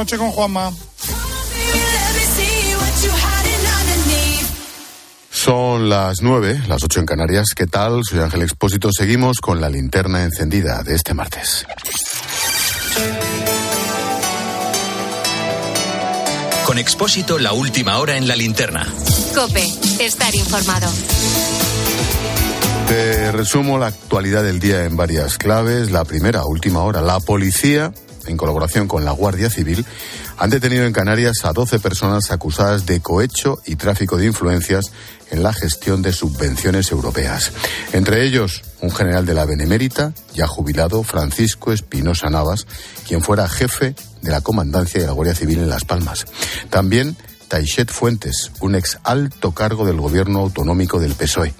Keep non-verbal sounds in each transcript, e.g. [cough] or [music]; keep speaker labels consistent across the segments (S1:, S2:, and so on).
S1: Noche con Juanma.
S2: Son las nueve, las ocho en Canarias. ¿Qué tal? Soy Ángel Expósito. Seguimos con la linterna encendida de este martes.
S3: Con Expósito, la última hora en la linterna.
S4: Cope, estar informado.
S2: Te resumo la actualidad del día en varias claves. La primera, última hora. La policía, en colaboración con la Guardia Civil, han detenido en Canarias a 12 personas acusadas de cohecho y tráfico de influencias en la gestión de subvenciones europeas. Entre ellos, un general de la Benemérita, ya jubilado, Francisco Espinosa Navas, quien fuera jefe de la comandancia de la Guardia Civil en Las Palmas. También Taichet Fuentes, un ex alto cargo del gobierno autonómico del PSOE.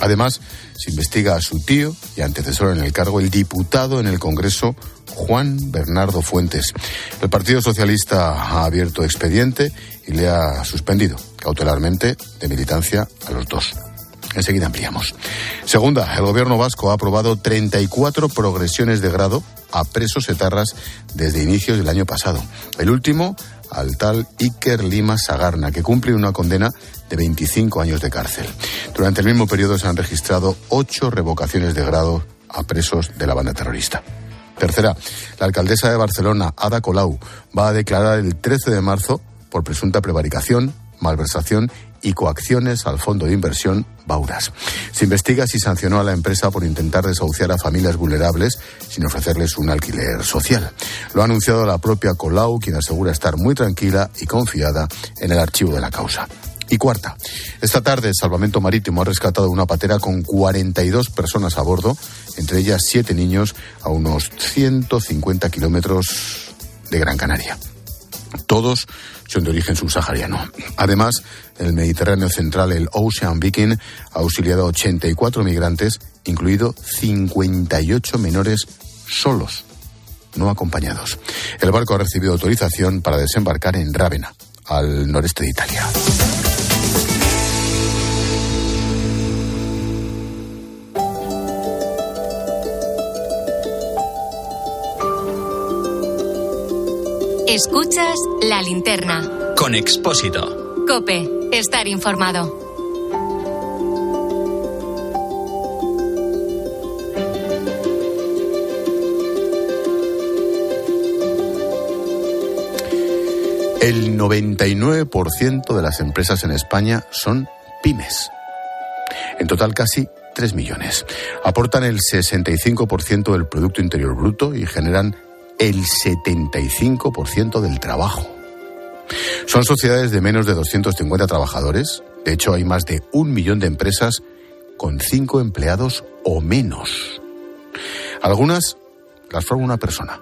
S2: Además, se investiga a su tío y antecesor en el cargo, el diputado en el Congreso, Juan Bernardo Fuentes. El Partido Socialista ha abierto expediente y le ha suspendido cautelarmente de militancia a los dos. Enseguida ampliamos. Segunda, el gobierno vasco ha aprobado 34 progresiones de grado a presos etarras desde inicios del año pasado. El último al tal Iker Lima Sagarna, que cumple una condena de 25 años de cárcel. Durante el mismo periodo se han registrado ocho revocaciones de grado a presos de la banda terrorista. Tercera, la alcaldesa de Barcelona, Ada Colau, va a declarar el 13 de marzo por presunta prevaricación, malversación y coacciones al fondo de inversión Bauras. Se investiga si sancionó a la empresa por intentar desahuciar a familias vulnerables sin ofrecerles un alquiler social. Lo ha anunciado la propia Colau, quien asegura estar muy tranquila y confiada en el archivo de la causa. Y cuarta, esta tarde el Salvamento Marítimo ha rescatado una patera con 42 personas a bordo, entre ellas siete niños, a unos 150 kilómetros de Gran Canaria. Todos son de origen subsahariano. Además, en el Mediterráneo central, el Ocean Viking ha auxiliado a 84 migrantes, incluido 58 menores solos, no acompañados. El barco ha recibido autorización para desembarcar en Rávena, al noreste de Italia.
S4: Escuchas la linterna.
S3: Con Expósito.
S4: Cope, estar informado.
S2: El 99% de las empresas en España son pymes. En total casi 3 millones. Aportan el 65% del Producto Interior Bruto y generan el 75% del trabajo. Son sociedades de menos de 250 trabajadores. De hecho, hay más de un millón de empresas con cinco empleados o menos. Algunas las forma una persona,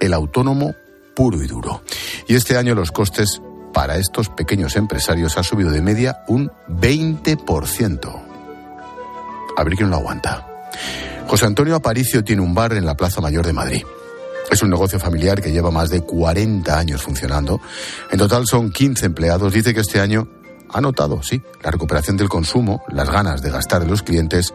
S2: el autónomo puro y duro. Y este año los costes para estos pequeños empresarios ha subido de media un 20%. A ver quién lo aguanta. José Antonio Aparicio tiene un bar en la Plaza Mayor de Madrid. Es un negocio familiar que lleva más de 40 años funcionando. En total son 15 empleados. Dice que este año ha notado, sí, la recuperación del consumo, las ganas de gastar de los clientes,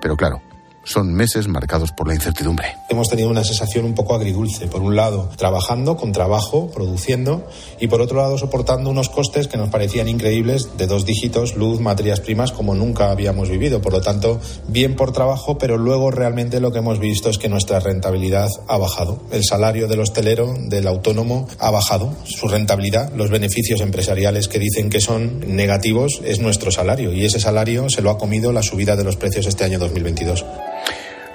S2: pero claro, son meses marcados por la incertidumbre.
S5: Hemos tenido una sensación un poco agridulce. Por un lado, trabajando con trabajo, produciendo, y por otro lado, soportando unos costes que nos parecían increíbles de dos dígitos, luz, materias primas, como nunca habíamos vivido. Por lo tanto, bien por trabajo, pero luego realmente lo que hemos visto es que nuestra rentabilidad ha bajado. El salario del hostelero, del autónomo, ha bajado. Su rentabilidad, los beneficios empresariales que dicen que son negativos, es nuestro salario. Y ese salario se lo ha comido la subida de los precios este año 2022.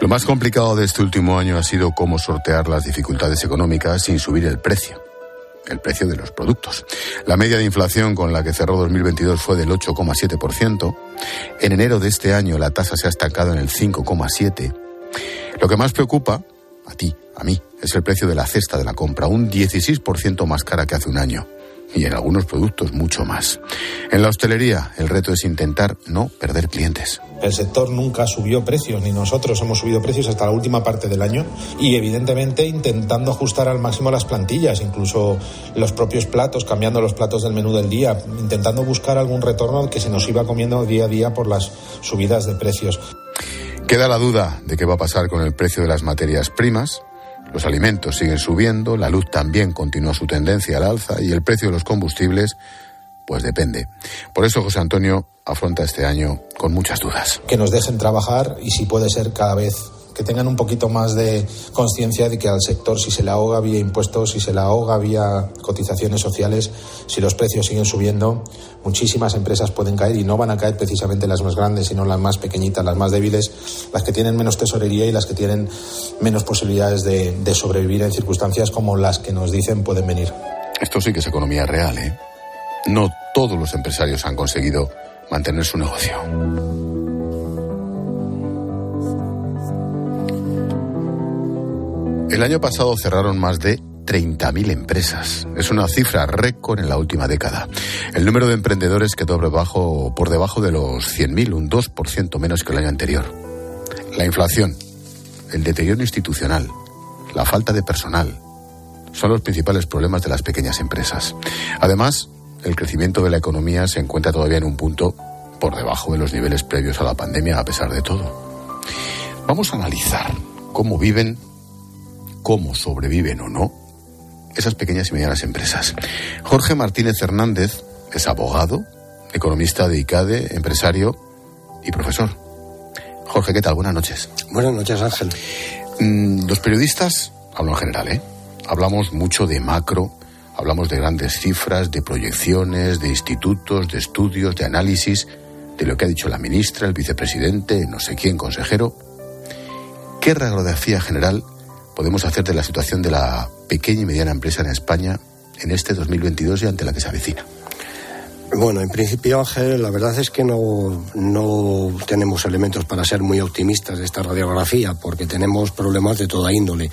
S2: Lo más complicado de este último año ha sido cómo sortear las dificultades económicas sin subir el precio, el precio de los productos. La media de inflación con la que cerró 2022 fue del 8,7%. En enero de este año la tasa se ha estancado en el 5,7%. Lo que más preocupa, a ti, a mí, es el precio de la cesta de la compra, un 16% más cara que hace un año y en algunos productos mucho más. En la hostelería, el reto es intentar no perder clientes.
S5: El sector nunca subió precios, ni nosotros hemos subido precios hasta la última parte del año y evidentemente intentando ajustar al máximo las plantillas, incluso los propios platos, cambiando los platos del menú del día, intentando buscar algún retorno que se nos iba comiendo día a día por las subidas de precios.
S2: Queda la duda de qué va a pasar con el precio de las materias primas, Los alimentos siguen subiendo, la luz también continúa su tendencia al alza y el precio de los combustibles, pues depende. Por eso José Antonio afronta este año con muchas dudas.
S5: Que nos dejen trabajar y si puede ser cada vez que tengan un poquito más de conciencia de que al sector, si se le ahoga vía impuestos, si se le ahoga vía cotizaciones sociales, si los precios siguen subiendo, muchísimas empresas pueden caer y no van a caer precisamente las más grandes, sino las más pequeñitas, las más débiles, las que tienen menos tesorería y las que tienen menos posibilidades de, de sobrevivir en circunstancias como las que nos dicen pueden venir.
S2: Esto sí que es economía real, ¿eh? No todos los empresarios han conseguido mantener su negocio. El año pasado cerraron más de 30.000 empresas. Es una cifra récord en la última década. El número de emprendedores quedó debajo, por debajo de los 100.000, un 2% menos que el año anterior. La inflación, el deterioro institucional, la falta de personal, son los principales problemas de las pequeñas empresas. Además, el crecimiento de la economía se encuentra todavía en un punto por debajo de los niveles previos a la pandemia, a pesar de todo. Vamos a analizar cómo viven cómo sobreviven o no esas pequeñas y medianas empresas. Jorge Martínez Hernández es abogado, economista de ICADE, empresario y profesor. Jorge, ¿qué tal? Buenas noches.
S1: Buenas noches, Ángel.
S2: Mm, los periodistas, hablo en general, ¿eh? Hablamos mucho de macro, hablamos de grandes cifras, de proyecciones, de institutos, de estudios, de análisis, de lo que ha dicho la ministra, el vicepresidente, no sé quién, consejero. ¿Qué radiografía general podemos hacer de la situación de la pequeña y mediana empresa en España en este 2022 y ante la que se avecina?
S1: Bueno, en principio, Ángel, la verdad es que no, no tenemos elementos para ser muy optimistas de esta radiografía, porque tenemos problemas de toda índole.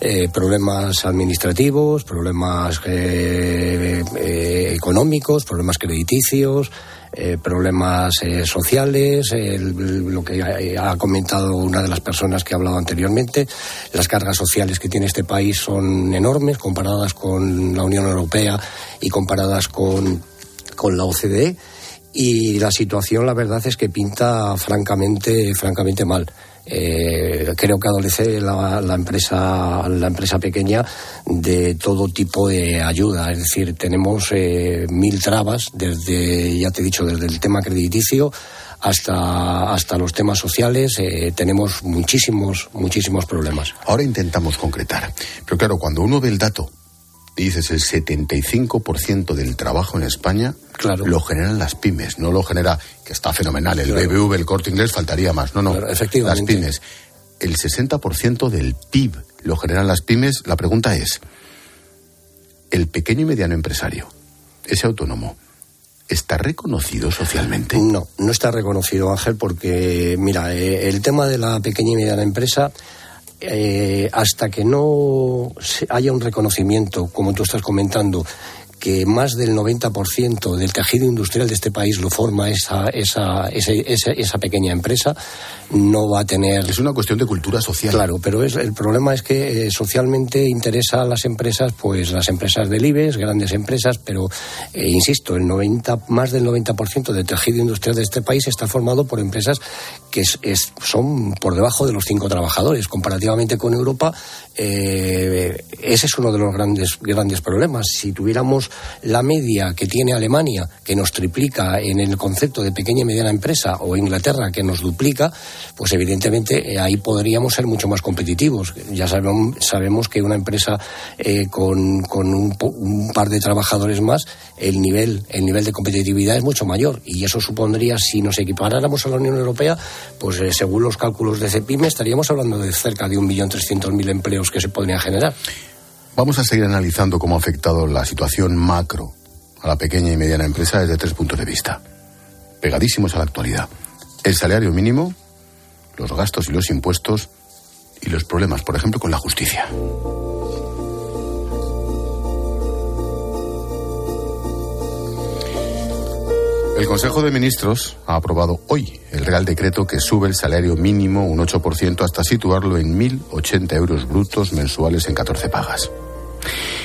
S1: Eh, problemas administrativos, problemas eh, eh, económicos, problemas crediticios, eh, problemas eh, sociales, lo que ha comentado una de las personas que ha hablado anteriormente. Las cargas sociales que tiene este país son enormes comparadas con la Unión Europea y comparadas con, con la OCDE. Y la situación, la verdad, es que pinta francamente, francamente mal. Eh, creo que adolece la, la, empresa la empresa pequeña de todo tipo de ayuda. Es decir tenemos eh, mil trabas desde ya te he dicho desde el tema crediticio hasta hasta los temas sociales. Eh, tenemos muchísimos muchísimos problemas.
S2: Ahora intentamos concretar. Pero claro cuando uno ve el dato dices el 75% del trabajo en España
S1: claro.
S2: lo generan las pymes, no lo genera, que está fenomenal, el claro. BBV, el corte inglés, faltaría más. No, no,
S1: claro, efectivamente.
S2: las pymes. El 60% del PIB lo generan las pymes. La pregunta es, ¿el pequeño y mediano empresario, ese autónomo, ¿Está reconocido socialmente?
S1: No, no está reconocido, Ángel, porque, mira, eh, el tema de la pequeña y mediana empresa eh, hasta que no haya un reconocimiento, como tú estás comentando, que más del 90% del tejido industrial de este país lo forma esa, esa, esa, esa, pequeña empresa, no va a tener.
S2: Es una cuestión de cultura social.
S1: Claro, pero es, el problema es que eh, socialmente interesa a las empresas, pues las empresas del IBEX, grandes empresas, pero eh, insisto, el 90, más del 90% del tejido industrial de este país está formado por empresas que es, es, son por debajo de los cinco trabajadores. Comparativamente con Europa, eh, ese es uno de los grandes, grandes problemas. Si tuviéramos la media que tiene Alemania, que nos triplica en el concepto de pequeña y mediana empresa, o Inglaterra, que nos duplica, pues evidentemente eh, ahí podríamos ser mucho más competitivos. Ya sabemos, sabemos que una empresa eh, con, con un, un, par de trabajadores más, el nivel, el nivel de competitividad es mucho mayor. Y eso supondría, si nos equiparáramos a la Unión Europea, pues eh, según los cálculos de CEPIME, estaríamos hablando de cerca de 1.300.000 empleos que se podrían generar.
S2: Vamos a seguir analizando cómo ha afectado la situación macro a la pequeña y mediana empresa desde tres puntos de vista, pegadísimos a la actualidad. El salario mínimo, los gastos y los impuestos y los problemas, por ejemplo, con la justicia. El Consejo de Ministros ha aprobado hoy el Real Decreto que sube el salario mínimo un 8% hasta situarlo en 1.080 euros brutos mensuales en 14 pagas.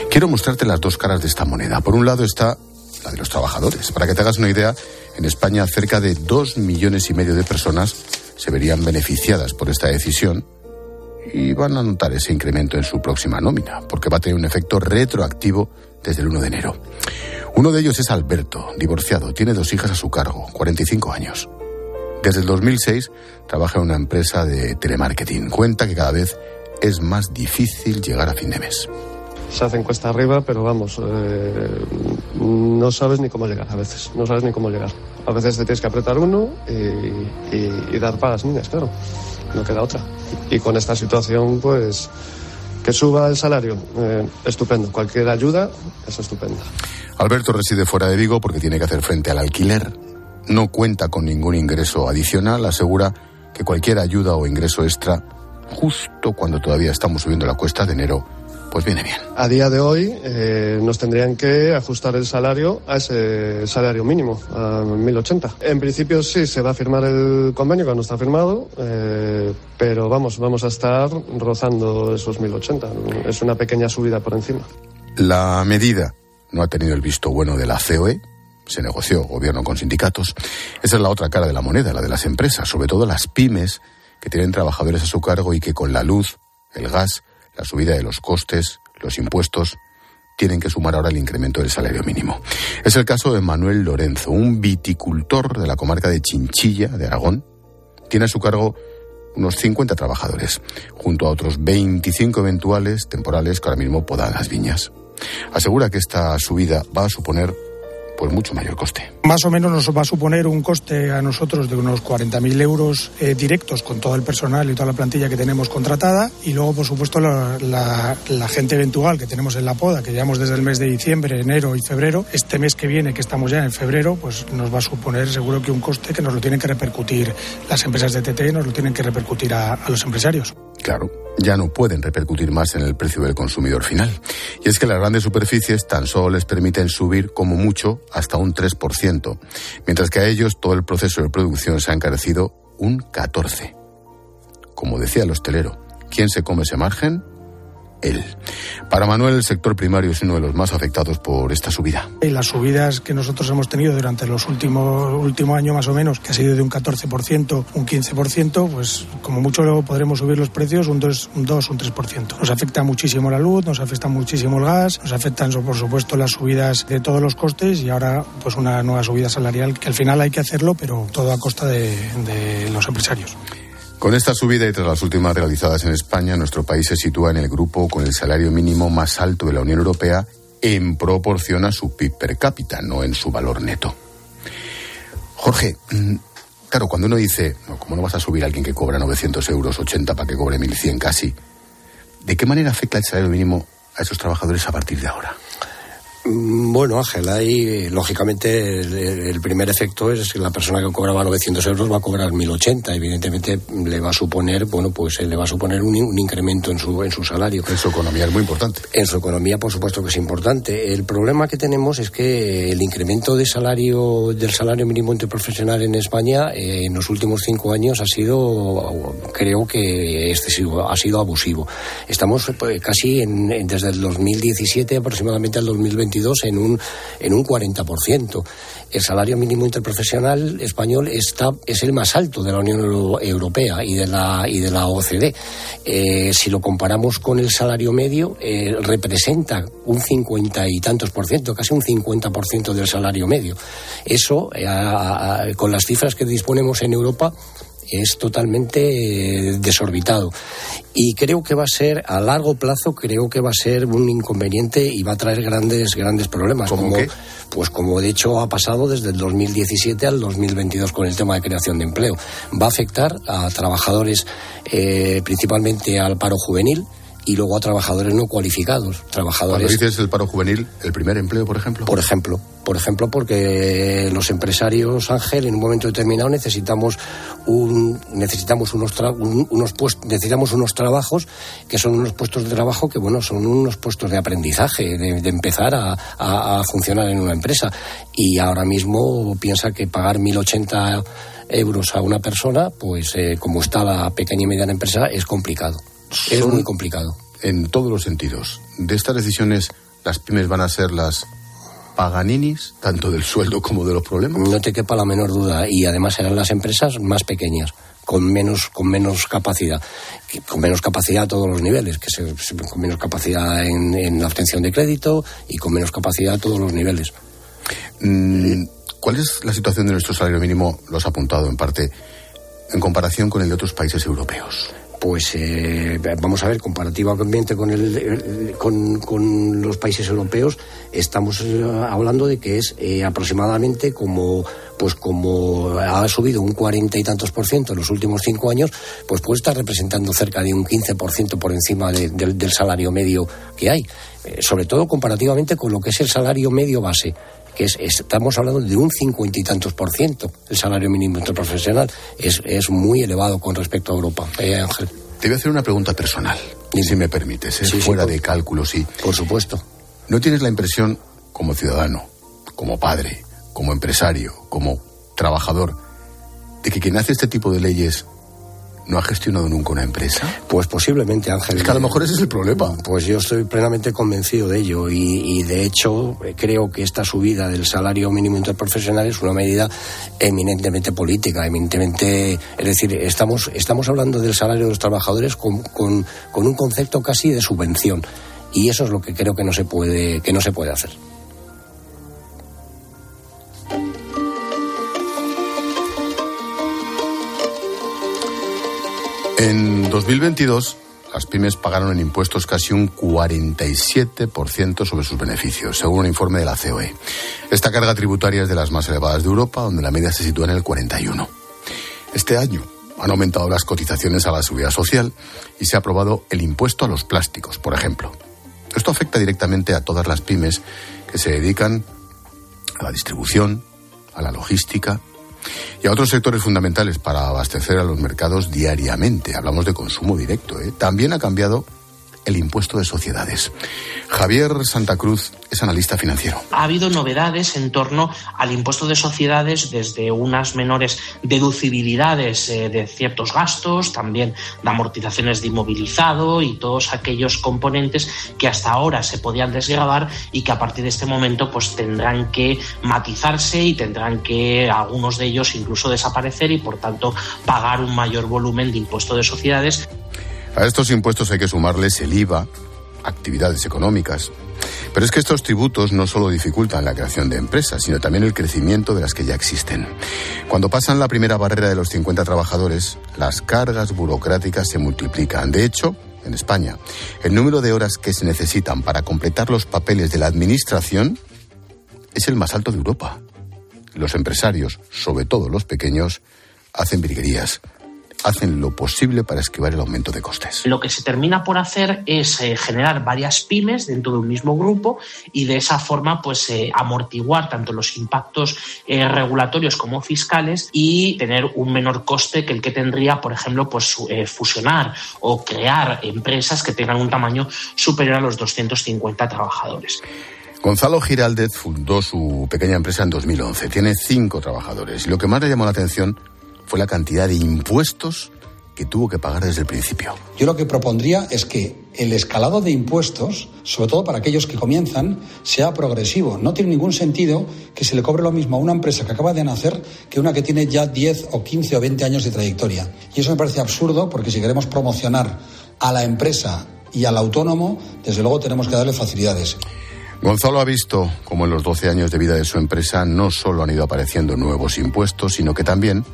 S2: Quiero mostrarte las dos caras de esta moneda. Por un lado está la de los trabajadores. Para que te hagas una idea, en España cerca de dos millones y medio de personas se verían beneficiadas por esta decisión y van a notar ese incremento en su próxima nómina, porque va a tener un efecto retroactivo desde el 1 de enero. Uno de ellos es Alberto, divorciado, tiene dos hijas a su cargo, 45 años. Desde el 2006 trabaja en una empresa de telemarketing. Cuenta que cada vez es más difícil llegar a fin de mes.
S6: Se hacen cuesta arriba, pero vamos, eh, no sabes ni cómo llegar a veces, no sabes ni cómo llegar. A veces te tienes que apretar uno y, dar para las niñas, claro, no queda otra. Y con esta situación, pues, que suba el salario, eh, estupendo. Cualquier ayuda es estupenda.
S2: Alberto reside fuera de Vigo porque tiene que hacer frente al alquiler. No cuenta con ningún ingreso adicional. Asegura que cualquier ayuda o ingreso extra, justo cuando todavía estamos subiendo la cuesta de enero, pues viene bien.
S6: A día de hoy eh, nos tendrían que ajustar el salario a ese salario mínimo, a 1.080. En principio sí, se va a firmar el convenio que no está firmado, eh, pero vamos, vamos a estar rozando esos 1.080. Es una pequeña subida por encima.
S2: La medida no ha tenido el visto bueno de la COE, se negoció gobierno con sindicatos. Esa es la otra cara de la moneda, la de las empresas, sobre todo las pymes que tienen trabajadores a su cargo y que con la luz, el gas, la subida de los costes, los impuestos, tienen que sumar ahora el incremento del salario mínimo. Es el caso de Manuel Lorenzo, un viticultor de la comarca de Chinchilla, de Aragón. Tiene a su cargo unos 50 trabajadores, junto a otros 25 eventuales temporales que ahora mismo podan las viñas. Asegura que esta subida va a suponer pues mucho mayor coste.
S7: Más o menos nos va a suponer un coste a nosotros de unos 40.000 euros eh, directos con todo el personal y toda la plantilla que tenemos contratada y luego, por supuesto, la, gente eventual que tenemos en la poda, que llevamos desde el mes de diciembre, enero y febrero. Este mes que viene, que estamos ya en febrero, pues nos va a suponer seguro que un coste que nos lo tienen que repercutir las empresas de TT, nos lo tienen que repercutir a los empresarios.
S2: Claro, ya no pueden repercutir más en el precio del consumidor final. Y es que las grandes superficies tan solo les permiten subir como mucho hasta un 3%, mientras que a ellos todo el proceso de producción se ha encarecido un 14%. Como decía el hostelero, ¿quién se come ese margen? Él. Para Manuel, el sector primario es uno de los más afectados por esta subida.
S7: Las subidas que nosotros hemos tenido durante los últimos último año más o menos, que ha sido de un 14%, un 15%, pues como mucho podremos subir los precios un 2, un 2, un 3%. Nos afecta muchísimo la luz, nos afecta muchísimo el gas, nos afectan por supuesto las subidas de todos los costes y ahora pues una nueva subida salarial que al final hay que hacerlo, pero todo a costa de los empresarios.
S2: Con esta subida y tras las últimas realizadas en España, nuestro país se sitúa en el grupo con el salario mínimo más alto de la Unión Europea en proporción a su PIB per cápita, no en su valor neto. Jorge, mm, claro, cuando uno dice, ¿cómo no vas a subir a alguien que cobra 900 euros, 80 para que cobre 1.100 casi? ¿De qué manera afecta el salario mínimo a esos trabajadores a partir de ahora?
S1: Mm, bueno, Ángel, ahí lógicamente el, primer efecto es que la persona que cobraba 900 euros va a cobrar 1080. Evidentemente le va a suponer, bueno, pues le va a suponer un, incremento en su, en su salario.
S2: En su economía es muy importante.
S1: En su economía, por supuesto que es importante. El problema que tenemos es que el incremento de salario, del salario mínimo interprofesional en España eh, en los últimos cinco años ha sido, creo que excesivo, ha sido abusivo. Estamos pues, casi en, desde el 2017 aproximadamente al 2020 en un, en un 40%. El salario mínimo interprofesional español está, es el más alto de la Unión Europea y de la, y de la OCDE. Eh, si lo comparamos con el salario medio, eh, representa un cincuenta y tantos por ciento, casi un 50 por ciento del salario medio. Eso, eh, con las cifras que disponemos en Europa, es totalmente eh, desorbitado. Y creo que va a ser, a largo plazo, creo que va a ser un inconveniente y va a traer grandes, grandes problemas.
S2: como,
S1: Pues como de hecho ha pasado desde el 2017 al 2022 con el tema de creación de empleo. Va a afectar a trabajadores, eh, principalmente al paro juvenil, y luego a trabajadores no cualificados. Trabajadores.
S2: Cuando dices el paro juvenil, el primer empleo, por ejemplo.
S1: Por ejemplo, por ejemplo, porque los empresarios Ángel en un momento determinado necesitamos un necesitamos unos unos puestos necesitamos unos trabajos que son unos puestos de trabajo que bueno son unos puestos de aprendizaje de, empezar a, a, funcionar en una empresa y ahora mismo piensa que pagar 1080 euros a una persona pues eh, como está la pequeña y mediana empresa es complicado es muy complicado.
S2: En todos los sentidos. De estas decisiones, las pymes van a ser las paganinis, tanto del sueldo como de los problemas.
S1: No te quepa la menor duda. Y además serán las empresas más pequeñas con menos con menos capacidad con menos capacidad a todos los niveles que se, con menos capacidad en, la obtención de crédito y con menos capacidad a todos los niveles
S2: mm, ¿cuál es la situación de nuestro salario mínimo lo has apuntado en parte en comparación con el de otros países europeos
S1: pues eh, vamos a ver, comparativamente con, el, con, los países europeos, estamos eh, hablando de que es eh, aproximadamente como pues como ha subido un cuarenta y tantos por ciento en los últimos cinco años, pues puede estar representando cerca de un 15 por ciento por encima del salario medio que hay, sobre todo comparativamente con lo que es el salario medio base que es, estamos hablando de un cincuenta y tantos por ciento el salario mínimo interprofesional. Es, es muy elevado con respecto a Europa. Eh, Ángel.
S2: Te voy a hacer una pregunta personal, si me permites, ¿eh? fuera de cálculo, sí.
S1: Por supuesto.
S2: ¿No tienes la impresión, como ciudadano, como padre, como empresario, como trabajador, de que quien hace este tipo de leyes no ha gestionado nunca una empresa?
S1: Pues posiblemente, Ángel.
S2: Es que a lo mejor ese es el problema.
S1: Pues yo estoy plenamente convencido de ello y, de hecho creo que esta subida del salario mínimo interprofesional es una medida eminentemente política, eminentemente... Es decir, estamos, estamos hablando del salario de los trabajadores con, con, con un concepto casi de subvención y eso es lo que creo que no se puede, que no se puede hacer.
S2: En 2022, las pymes pagaron en impuestos casi un 47% sobre sus beneficios, según un informe de la COE. Esta carga tributaria es de las más elevadas de Europa, donde la media se sitúa en el 41%. Este año han aumentado las cotizaciones a la seguridad social y se ha aprobado el impuesto a los plásticos, por ejemplo. Esto afecta directamente a todas las pymes que se dedican a la distribución, a la logística, y a otros sectores fundamentales para abastecer a los mercados diariamente. Hablamos de consumo directo. ¿eh? También ha cambiado el impuesto de sociedades. Javier Santa Cruz es analista financiero.
S8: Ha habido novedades en torno al impuesto de sociedades, desde unas menores deducibilidades eh, de ciertos gastos, también de amortizaciones de inmovilizado y todos aquellos componentes que hasta ahora se podían desgravar y que a partir de este momento pues tendrán que matizarse y tendrán que algunos de ellos incluso desaparecer y por tanto pagar un mayor volumen de impuesto de sociedades.
S2: A estos impuestos hay que sumarles el IVA, actividades económicas. Pero es que estos tributos no solo dificultan la creación de empresas, sino también el crecimiento de las que ya existen. Cuando pasan la primera barrera de los 50 trabajadores, las cargas burocráticas se multiplican. De hecho, en España, el número de horas que se necesitan para completar los papeles de la Administración es el más alto de Europa. Los empresarios, sobre todo los pequeños, hacen virguerías hacen lo posible para esquivar el aumento de costes.
S8: Lo que se termina por hacer es eh, generar varias pymes dentro de un mismo grupo y de esa forma pues eh, amortiguar tanto los impactos eh, regulatorios como fiscales y tener un menor coste que el que tendría, por ejemplo, pues fusionar o crear empresas que tengan un tamaño superior a los 250 trabajadores.
S2: Gonzalo Giraldez fundó su pequeña empresa en 2011. Tiene cinco trabajadores. Y lo que más le llamó la atención fue la cantidad de impuestos que tuvo que pagar desde el principio.
S9: Yo lo que propondría es que el escalado de impuestos, sobre todo para aquellos que comienzan, sea progresivo. No tiene ningún sentido que se le cobre lo mismo a una empresa que acaba de nacer que una que tiene ya 10 o 15 o 20 años de trayectoria. Y eso me parece absurdo porque si queremos promocionar a la empresa y al autónomo, desde luego tenemos que darle facilidades.
S2: Gonzalo ha visto cómo en los 12 años de vida de su empresa no solo han ido apareciendo nuevos impuestos, sino que también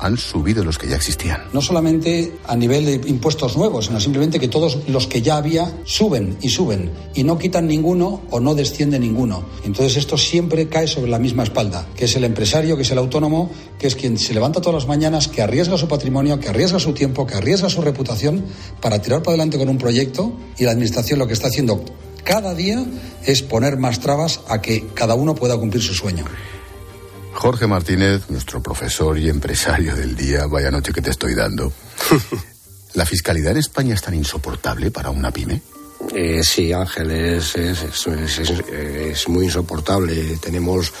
S2: han subido los que ya existían.
S9: No solamente a nivel de impuestos nuevos, sino simplemente que todos los que ya había suben y suben y no quitan ninguno o no desciende ninguno. Entonces esto siempre cae sobre la misma espalda, que es el empresario, que es el autónomo, que es quien se levanta todas las mañanas, que arriesga su patrimonio, que arriesga su tiempo, que arriesga su reputación para tirar para adelante con un proyecto y la administración lo que está haciendo cada día es poner más trabas a que cada uno pueda cumplir su sueño.
S2: Jorge Martínez, nuestro profesor y empresario del día, vaya noche que te estoy dando. [laughs] ¿La fiscalidad en España es tan insoportable para una pyme?
S1: Eh, sí, Ángel, es, es, muy insoportable. Tenemos,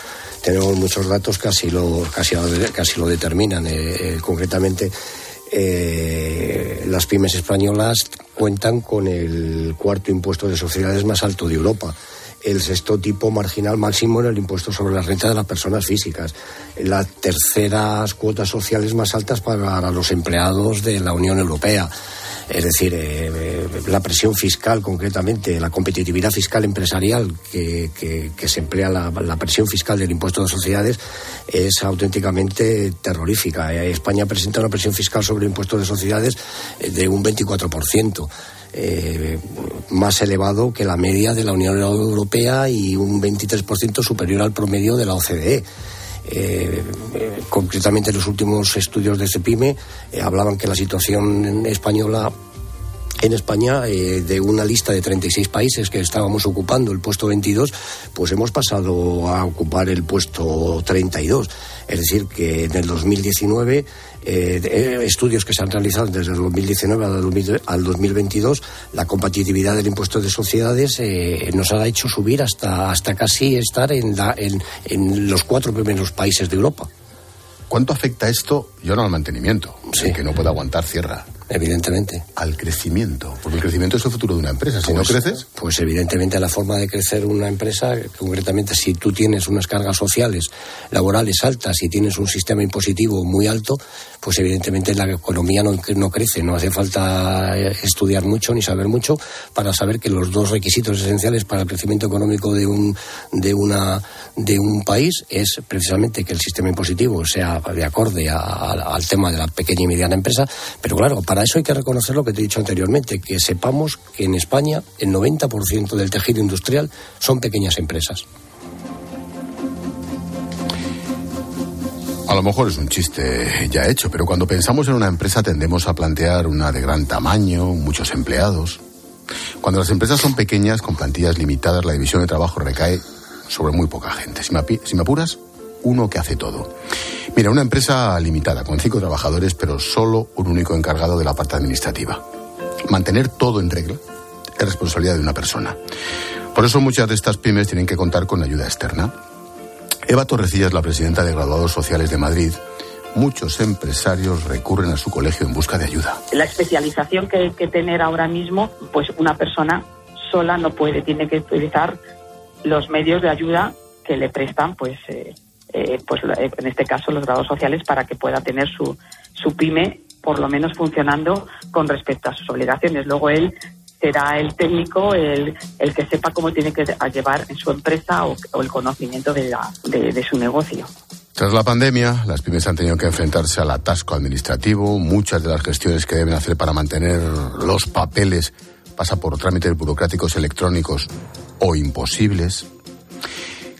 S1: tenemos muchos datos que así lo, casi, casi lo determinan. Eh, eh, concretamente, las pymes españolas cuentan con el cuarto impuesto de sociedades más alto de Europa el sexto tipo marginal máximo en el impuesto sobre la renta de las personas físicas, las terceras cuotas sociales más altas para los empleados de la Unión Europea. Es decir, eh, la presión fiscal concretamente, la competitividad fiscal empresarial que, se emplea, la, presión fiscal del impuesto de sociedades es auténticamente terrorífica. Eh, España presenta una presión fiscal sobre el impuesto de sociedades eh, de un 24%. Más elevado que la media de la Unión Europea y un 23% superior al promedio de la OCDE. Eh, concretamente los últimos estudios de CEPIME eh, hablaban que la situación española en España, eh, de una lista de 36 países que estábamos ocupando el puesto 22, pues hemos pasado a ocupar el puesto 32. Es decir, que en el 2019 eh, eh, estudios que se han realizado desde el 2019 al, 2022, la competitividad del impuesto de sociedades eh, nos ha hecho subir hasta, hasta casi estar en, en, los cuatro primeros países de Europa.
S2: ¿Cuánto afecta esto, yo no al mantenimiento, sí. que no puede aguantar cierra?
S1: Evidentemente.
S2: Al crecimiento, porque el crecimiento es el futuro de una empresa. Si no pues, creces.
S1: Pues evidentemente la forma de crecer una empresa, concretamente si tú tienes unas cargas sociales, laborales altas y tienes un sistema impositivo muy alto, pues evidentemente la economía no, no crece. No hace falta eh, estudiar mucho ni saber mucho para saber que los dos requisitos esenciales para el crecimiento económico de un, de una, de un país es precisamente que el sistema impositivo sea de acorde al tema de la pequeña y mediana empresa. Pero claro, para eso hay que reconocer lo que te he dicho anteriormente, que sepamos que en España el 90% del tejido industrial son pequeñas empresas.
S2: A lo mejor es un chiste ya hecho, pero cuando pensamos en una empresa tendemos a plantear una de gran tamaño, muchos empleados. Cuando las empresas son pequeñas, con plantillas limitadas, la división de trabajo recae sobre muy poca gente. Si me, si me apuras, uno que hace todo. Mira, una empresa limitada, con cinco trabajadores, pero solo un único encargado de la parte administrativa. Mantener todo en regla es responsabilidad de una persona. Por eso muchas de estas pymes tienen que contar con ayuda externa. Eva Torrecilla la presidenta de Graduados Sociales de Madrid. Muchos empresarios recurren a su colegio en busca de ayuda.
S10: La especialización que hay que tener ahora mismo, pues una persona sola no puede, tiene que utilizar los medios de ayuda que le prestan, pues eh, eh, pues en este caso los grados sociales para que pueda tener su, su pyme por lo menos funcionando con respecto a sus obligaciones. Luego él será el técnico el, el que sepa cómo tiene que llevar en su empresa o, el conocimiento de, de, su negocio.
S2: Tras la pandemia, las pymes han tenido que enfrentarse al atasco administrativo. Muchas de las gestiones que deben hacer para mantener los papeles pasa por trámites burocráticos electrónicos o imposibles.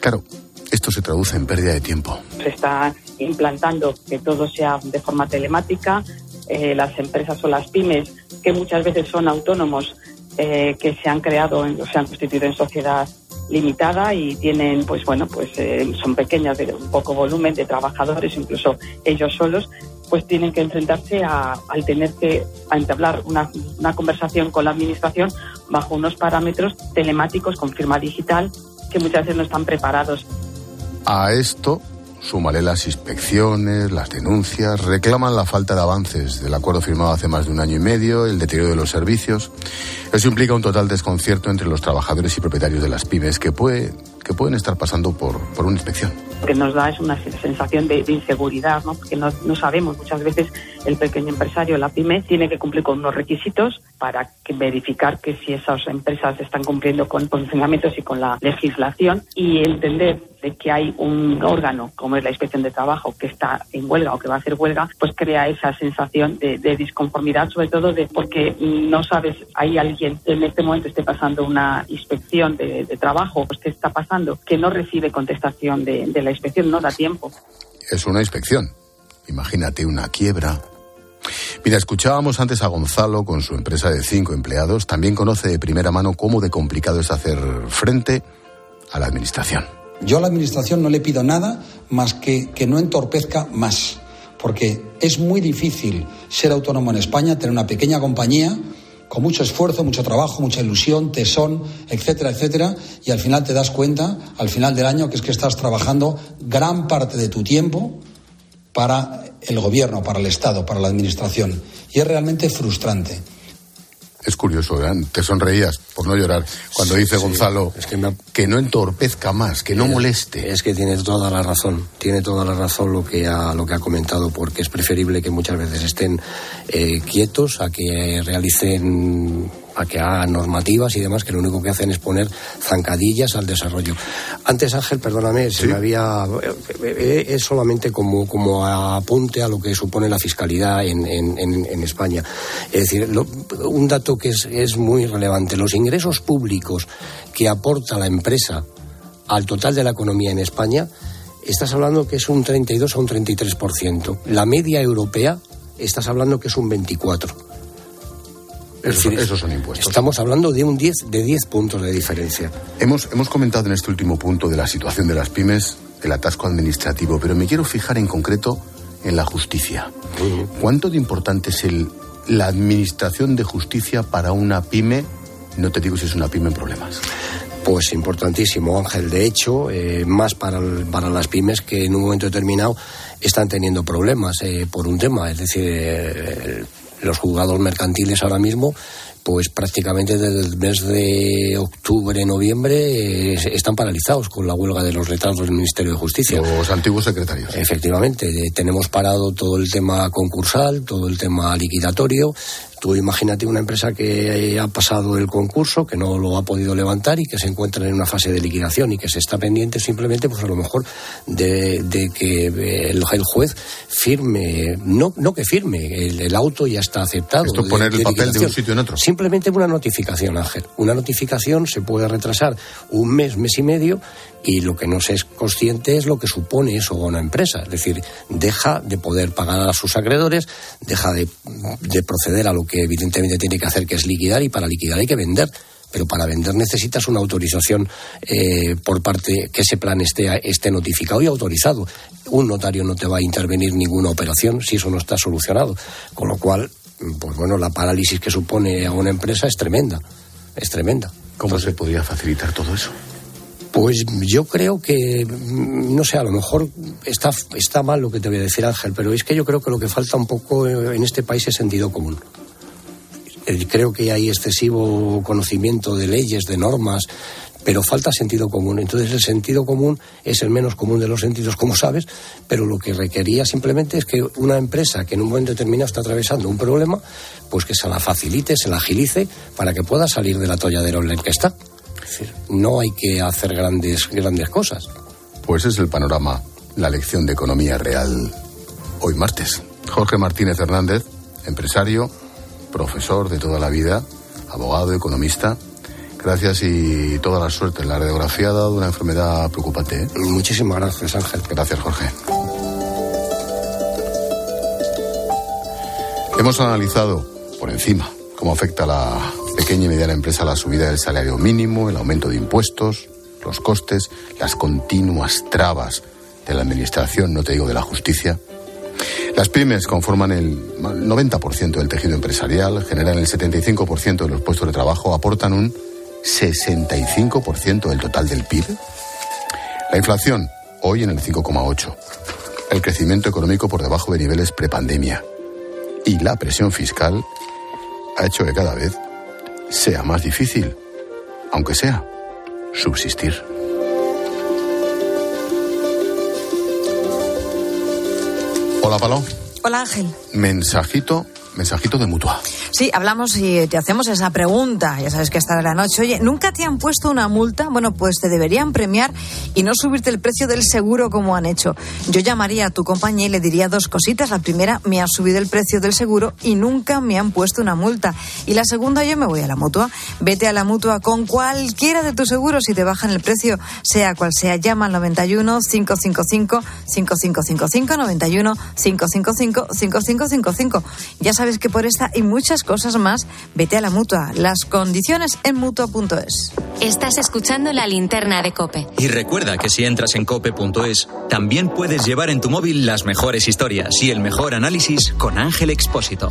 S2: Claro, esto se traduce en pérdida de tiempo.
S10: Se está implantando que todo sea de forma telemática. Eh, las empresas o las pymes, que muchas veces son autónomos, eh, que se han creado o se han constituido en sociedad limitada y tienen, pues bueno, pues eh, son pequeñas de un poco volumen de trabajadores, incluso ellos solos, pues tienen que enfrentarse a, al tener que entablar una, una conversación con la administración bajo unos parámetros telemáticos con firma digital que muchas veces no están preparados.
S2: A esto súmale las inspecciones, las denuncias, reclaman la falta de avances del acuerdo firmado hace más de un año y medio, el deterioro de los servicios. Eso implica un total desconcierto entre los trabajadores y propietarios de las pymes que, puede, que pueden estar pasando por, por una inspección.
S10: Lo que nos da es una sensación de, inseguridad, ¿no? porque no, no, sabemos muchas veces el pequeño empresario, la pyme, tiene que cumplir con unos requisitos para verificar que si esas empresas están cumpliendo con funcionamientos y con la legislación y entender de que hay un órgano como es la inspección de trabajo que está en huelga o que va a hacer huelga, pues crea esa sensación de, disconformidad, sobre todo de porque no sabes, hay alguien que en este momento esté pasando una inspección de, trabajo, pues qué está pasando, que no recibe contestación de la inspección, no da tiempo.
S2: Es una inspección. Imagínate una quiebra, Mira, escuchábamos antes a Gonzalo con su empresa de cinco empleados. También conoce de primera mano cómo de complicado es hacer frente a la administración.
S9: Yo a la administración no le pido nada más que que no entorpezca más, porque es muy difícil ser autónomo en España, tener una pequeña compañía con mucho esfuerzo, mucho trabajo, mucha ilusión, tesón, etcétera, etcétera, y al final te das cuenta, al final del año, que es que estás trabajando gran parte de tu tiempo para el gobierno, para el Estado, para la administración. Y es realmente frustrante.
S2: Es curioso, ¿eh? te sonreías por no llorar cuando dice Gonzalo que, no entorpezca más, que no moleste.
S1: Es que tiene toda la razón, tiene toda la razón lo que ha, lo que ha comentado, porque es preferible que muchas veces estén eh, quietos a que realicen a que hagan normativas y demás que lo único que hacen es poner zancadillas al desarrollo. Antes, Ángel, perdóname, se me había. Eh, eh, es solamente como, como apunte a lo que supone la fiscalidad en, en, España. Es decir, un dato que es, es muy relevante: los ingresos públicos que aporta la empresa al total de la economía en España, estás hablando que es un 32 o un 33%. La media europea, estás hablando que es un 24%.
S2: Esos, son impuestos.
S1: Estamos hablando de un 10 de 10 puntos de diferencia.
S2: Hemos, hemos comentado en este último punto de la situación de las pymes, el atasco administrativo, pero me quiero fijar en concreto en la justicia. ¿Cuánto de importante es el, la administración de justicia para una pyme? No te digo si es una pyme en problemas.
S1: Pues importantísimo, Ángel. De hecho, eh, más para, para las pymes que en un momento determinado están teniendo problemas eh, por un tema. Es decir, eh, los juzgados mercantiles ahora mismo pues prácticamente desde el mes de octubre, noviembre, eh, están paralizados con la huelga de los letrados del Ministerio de Justicia.
S2: Los antiguos secretarios.
S1: Efectivamente, eh, tenemos parado todo el tema concursal, todo el tema liquidatorio. Tú imagínate una empresa que ha pasado el concurso, que no lo ha podido levantar y que se encuentra en una fase de liquidación y que se está pendiente simplemente, pues a lo mejor, de, que eh, el, juez firme, no, no que firme, el, auto ya está aceptado.
S2: Esto poner el papel de un sitio en otro
S1: simplemente una notificación, Ángel. Una notificación se puede retrasar un mes, mes y medio, y lo que no se es consciente es lo que supone eso a una empresa. Es decir, deja de poder pagar a sus acreedores, deja de, proceder a lo que evidentemente tiene que hacer, que es liquidar, y para liquidar hay que vender pero para vender necesitas una autorización eh, por parte que ese plan esté, esté notificado y autorizado. Un notario no te va a intervenir ninguna operación si eso no está solucionado. Con lo cual, pues bueno, la parálisis que supone a una empresa es tremenda, es tremenda.
S2: ¿Cómo se podría facilitar todo eso?
S1: Pues yo creo que, mm, no sé, a lo mejor está, está mal lo que te voy a decir, Ángel, pero es que yo creo que lo que falta un poco en este país es sentido común. Eh, creo que hay excesivo conocimiento de leyes, de normas, pero falta sentido común. Entonces el sentido común es el menos común de los sentidos, como sabes, pero lo que requería simplemente es que una empresa que en un momento determinado está atravesando un problema, pues que se la facilite, se la agilice para que pueda salir de la atolladero en el que está. Es decir, no hay que hacer grandes, grandes cosas.
S2: Pues es el panorama, la lección de economía real hoy martes. Jorge Martínez Hernández, empresario, profesor de toda la vida, abogado, economista Gracias y toda la suerte. La radiografía ha dado una enfermedad preocupante. ¿eh?
S1: Muchísimas gracias, Ángel.
S2: Gracias, Jorge. Hemos analizado por encima cómo afecta a la pequeña y mediana empresa la subida del salario mínimo, el aumento de impuestos, los costes, las continuas trabas de la administración, no te digo de la justicia. Las pymes conforman el 90% del tejido empresarial, generan el 75% de los puestos de trabajo, aportan un 65% del total del PIB. La inflación, hoy en el 5,8%. El crecimiento económico por debajo de niveles prepandemia. Y la presión fiscal ha hecho que cada vez sea más difícil, aunque sea, subsistir. Hola, Palo.
S11: Hola, Ángel.
S2: Mensajito Mensajito de mutua.
S11: Sí, hablamos y te hacemos esa pregunta. Ya sabes que hasta la noche. Oye, ¿nunca te han puesto una multa? Bueno, pues te deberían premiar y no subirte el precio del seguro como han hecho. Yo llamaría a tu compañía y le diría dos cositas. La primera, me ha subido el precio del seguro y nunca me han puesto una multa. Y la segunda, yo me voy a la mutua. Vete a la mutua con cualquiera de tus seguros y te bajan el precio, sea cual sea. Llama al 91 555 5555 91 555 5555. Ya sabes que por esta y muchas cosas más, vete a la mutua. Las condiciones en mutua.es.
S4: Estás escuchando la linterna de Cope.
S3: Y recuerda que si entras en cope.es, también puedes llevar en tu móvil las mejores historias y el mejor análisis con Ángel Expósito.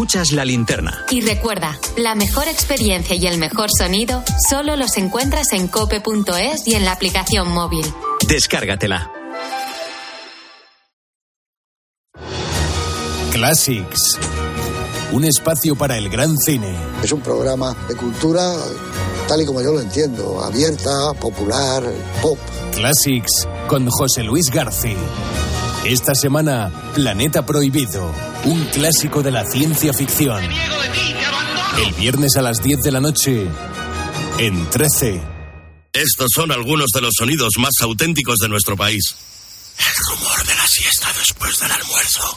S3: Escuchas la linterna.
S4: Y recuerda, la mejor experiencia y el mejor sonido solo los encuentras en cope.es y en la aplicación móvil.
S3: Descárgatela.
S12: Classics. Un espacio para el gran cine.
S13: Es un programa de cultura tal y como yo lo entiendo, abierta, popular, pop.
S12: Classics con José Luis García. Esta semana, Planeta Prohibido, un clásico de la ciencia ficción. El viernes a las 10 de la noche, en 13.
S14: Estos son algunos de los sonidos más auténticos de nuestro país. El rumor de la siesta después del almuerzo.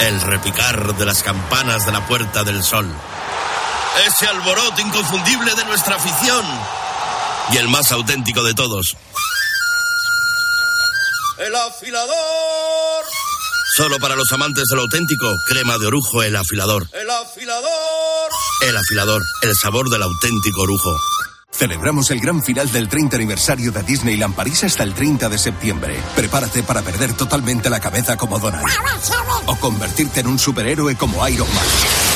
S14: El repicar de las campanas de la Puerta del Sol. Ese alboroto inconfundible de nuestra afición. Y el más auténtico de todos, el afilador. Solo para los amantes del auténtico, crema de orujo, el afilador. El afilador. El afilador, el sabor del auténtico orujo.
S15: Celebramos el gran final del 30 aniversario de Disneyland París hasta el 30 de septiembre. Prepárate para perder totalmente la cabeza como Donald. O convertirte en un superhéroe como Iron Man.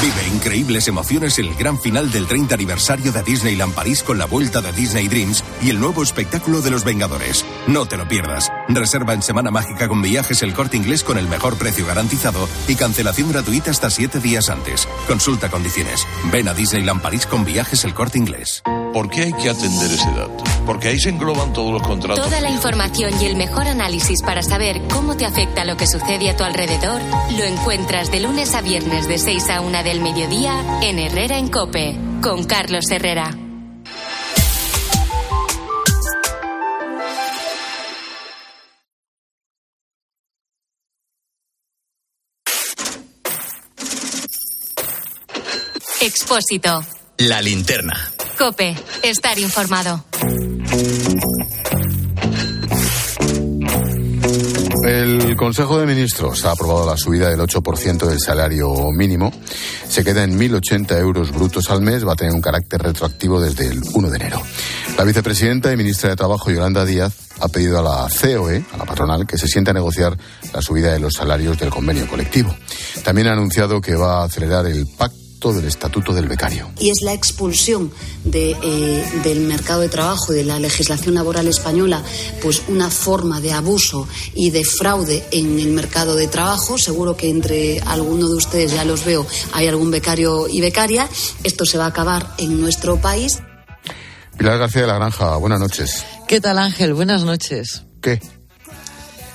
S15: Vive increíbles emociones en el gran final del 30 aniversario de Disneyland París con la vuelta de Disney Dreams y el nuevo espectáculo de los Vengadores. No te lo pierdas. Reserva en Semana Mágica con viajes el corte inglés con el mejor precio garantizado y cancelación gratuita hasta 7 días antes. Consulta condiciones. Ven a Disneyland París con viajes el corte inglés.
S16: ¿Por qué hay que atender ese dato? Porque ahí se engloban todos los contratos.
S4: Toda la información y el mejor análisis para saber cómo te afecta lo que sucede a tu alrededor lo encuentras de lunes a viernes de 6 a 1 del mediodía en Herrera en Cope con Carlos Herrera. Expósito.
S3: La linterna.
S4: Cope, estar informado.
S2: El Consejo de Ministros ha aprobado la subida del 8% del salario mínimo. Se queda en 1.080 euros brutos al mes. Va a tener un carácter retroactivo desde el 1 de enero. La vicepresidenta y ministra de Trabajo, Yolanda Díaz, ha pedido a la COE, a la patronal, que se sienta a negociar la subida de los salarios del convenio colectivo. También ha anunciado que va a acelerar el pacto del Estatuto del Becario.
S17: Y es la expulsión de, eh, del mercado de trabajo y de la legislación laboral española, pues una forma de abuso y de fraude en el mercado de trabajo. Seguro que entre alguno de ustedes, ya los veo, hay algún becario y becaria. Esto se va a acabar en nuestro país.
S2: Pilar García de la Granja, buenas noches.
S18: ¿Qué tal Ángel? Buenas noches.
S2: ¿Qué?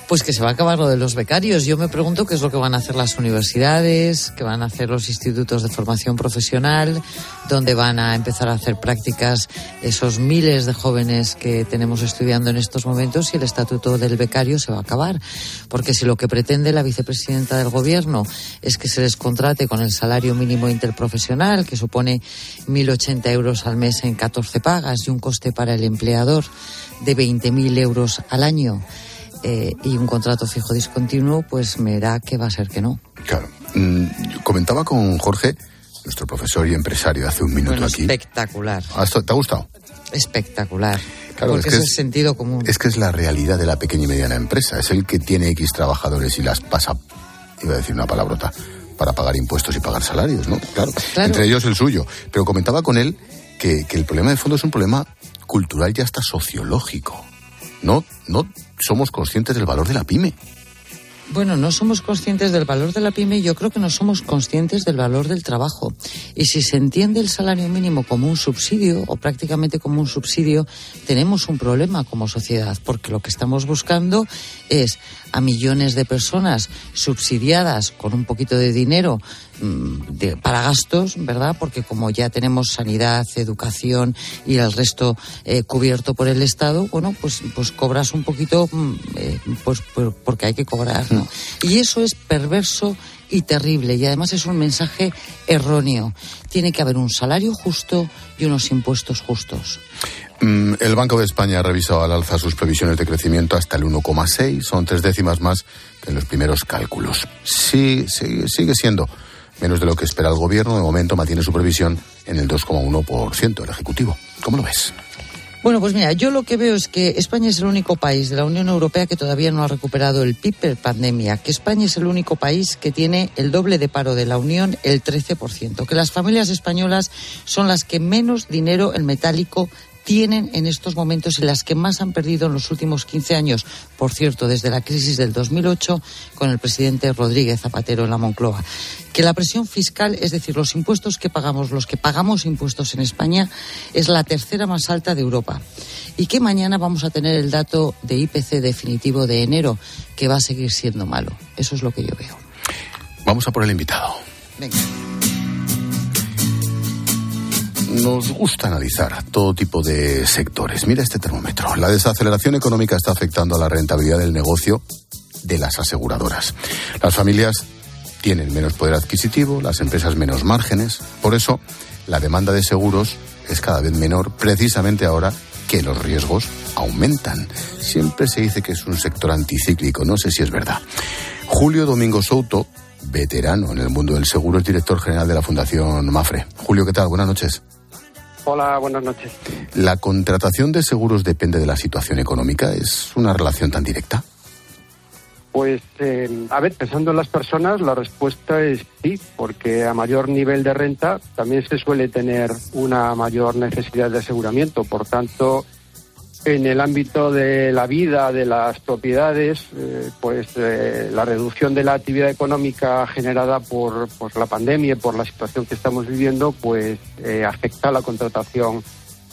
S18: Pues que se va a acabar lo de los becarios. Yo me pregunto qué es lo que van a hacer las universidades, qué van a hacer los institutos de formación profesional, dónde van a empezar a hacer prácticas esos miles de jóvenes que tenemos estudiando en estos momentos y el estatuto del becario se va a acabar. Porque si lo que pretende la vicepresidenta del gobierno es que se les contrate con el salario mínimo interprofesional, que supone 1.080 euros al mes en 14 pagas y un coste para el empleador de 20.000 euros al año, eh, y un contrato fijo discontinuo, pues me da que va a ser que no.
S2: Claro. Mm, comentaba con Jorge, nuestro profesor y empresario, hace un minuto
S18: Bueno,
S2: aquí.
S18: espectacular.
S2: ¿Ah, ¿Te ha gustado?
S18: Espectacular.
S2: Claro,
S18: Porque
S2: es que
S18: es el sentido común.
S2: Es que es la realidad de la pequeña y mediana empresa. Es el que tiene X trabajadores y las pasa, iba a decir una palabrota, para pagar impuestos y pagar salarios, ¿no? Claro.
S18: Claro.
S2: Entre ellos el suyo. Pero comentaba con él que, que el problema de fondo es un problema cultural y hasta sociológico. No, no somos conscientes del valor de la pyme.
S18: Bueno, no somos conscientes del valor de la pyme, yo creo que no somos conscientes del valor del trabajo. Y si se entiende el salario mínimo como un subsidio o prácticamente como un subsidio, tenemos un problema como sociedad, porque lo que estamos buscando es a millones de personas subsidiadas con un poquito de dinero mm, para gastos, ¿verdad? Porque como ya tenemos sanidad, educación y el resto eh, cubierto por el Estado, bueno, pues, pues cobras un poquito, mm, eh, pues por- porque hay que cobrar. Y eso es perverso y terrible y además es un mensaje erróneo. Tiene que haber un salario justo y unos impuestos justos.
S2: Mm, el Banco de España ha revisado al alza sus previsiones de crecimiento hasta el 1,6, son tres décimas más que en los primeros cálculos. Sí, sí, sigue siendo menos de lo que espera el gobierno. De momento mantiene su previsión en el 2,1% el Ejecutivo. ¿Cómo lo ves?
S18: Bueno, pues mira, yo lo que veo es que España es el único país de la Unión Europea que todavía no ha recuperado el PIB de pandemia, que España es el único país que tiene el doble de paro de la Unión, el 13%, que las familias españolas son las que menos dinero en metálico tienen en estos momentos y las que más han perdido en los últimos 15 años, por cierto, desde la crisis del 2008 con el presidente Rodríguez Zapatero en la Moncloa. Que la presión fiscal, es decir, los impuestos que pagamos, los que pagamos impuestos en España, es la tercera más alta de Europa. Y que mañana vamos a tener el dato de IPC definitivo de enero, que va a seguir siendo malo. Eso es lo que yo veo.
S2: Vamos a por el invitado.
S18: Venga.
S2: Nos gusta analizar todo tipo de sectores. Mira este termómetro. La desaceleración económica está afectando a la rentabilidad del negocio de las aseguradoras. Las familias tienen menos poder adquisitivo, las empresas menos márgenes. Por eso, la demanda de seguros es cada vez menor, precisamente ahora que los riesgos aumentan. Siempre se dice que es un sector anticíclico, no sé si es verdad. Julio Domingo Souto, veterano en el mundo del seguro, es director general de la Fundación Mafre. Julio, ¿qué tal? Buenas noches.
S19: Hola, buenas noches.
S2: ¿La contratación de seguros depende de la situación económica? ¿Es una relación tan directa?
S19: Pues, eh, a ver, pensando en las personas, la respuesta es sí, porque a mayor nivel de renta también se suele tener una mayor necesidad de aseguramiento. Por tanto, en el ámbito de la vida, de las propiedades, eh, pues eh, la reducción de la actividad económica generada por, la pandemia y por la situación que estamos viviendo, pues eh, afecta a la contratación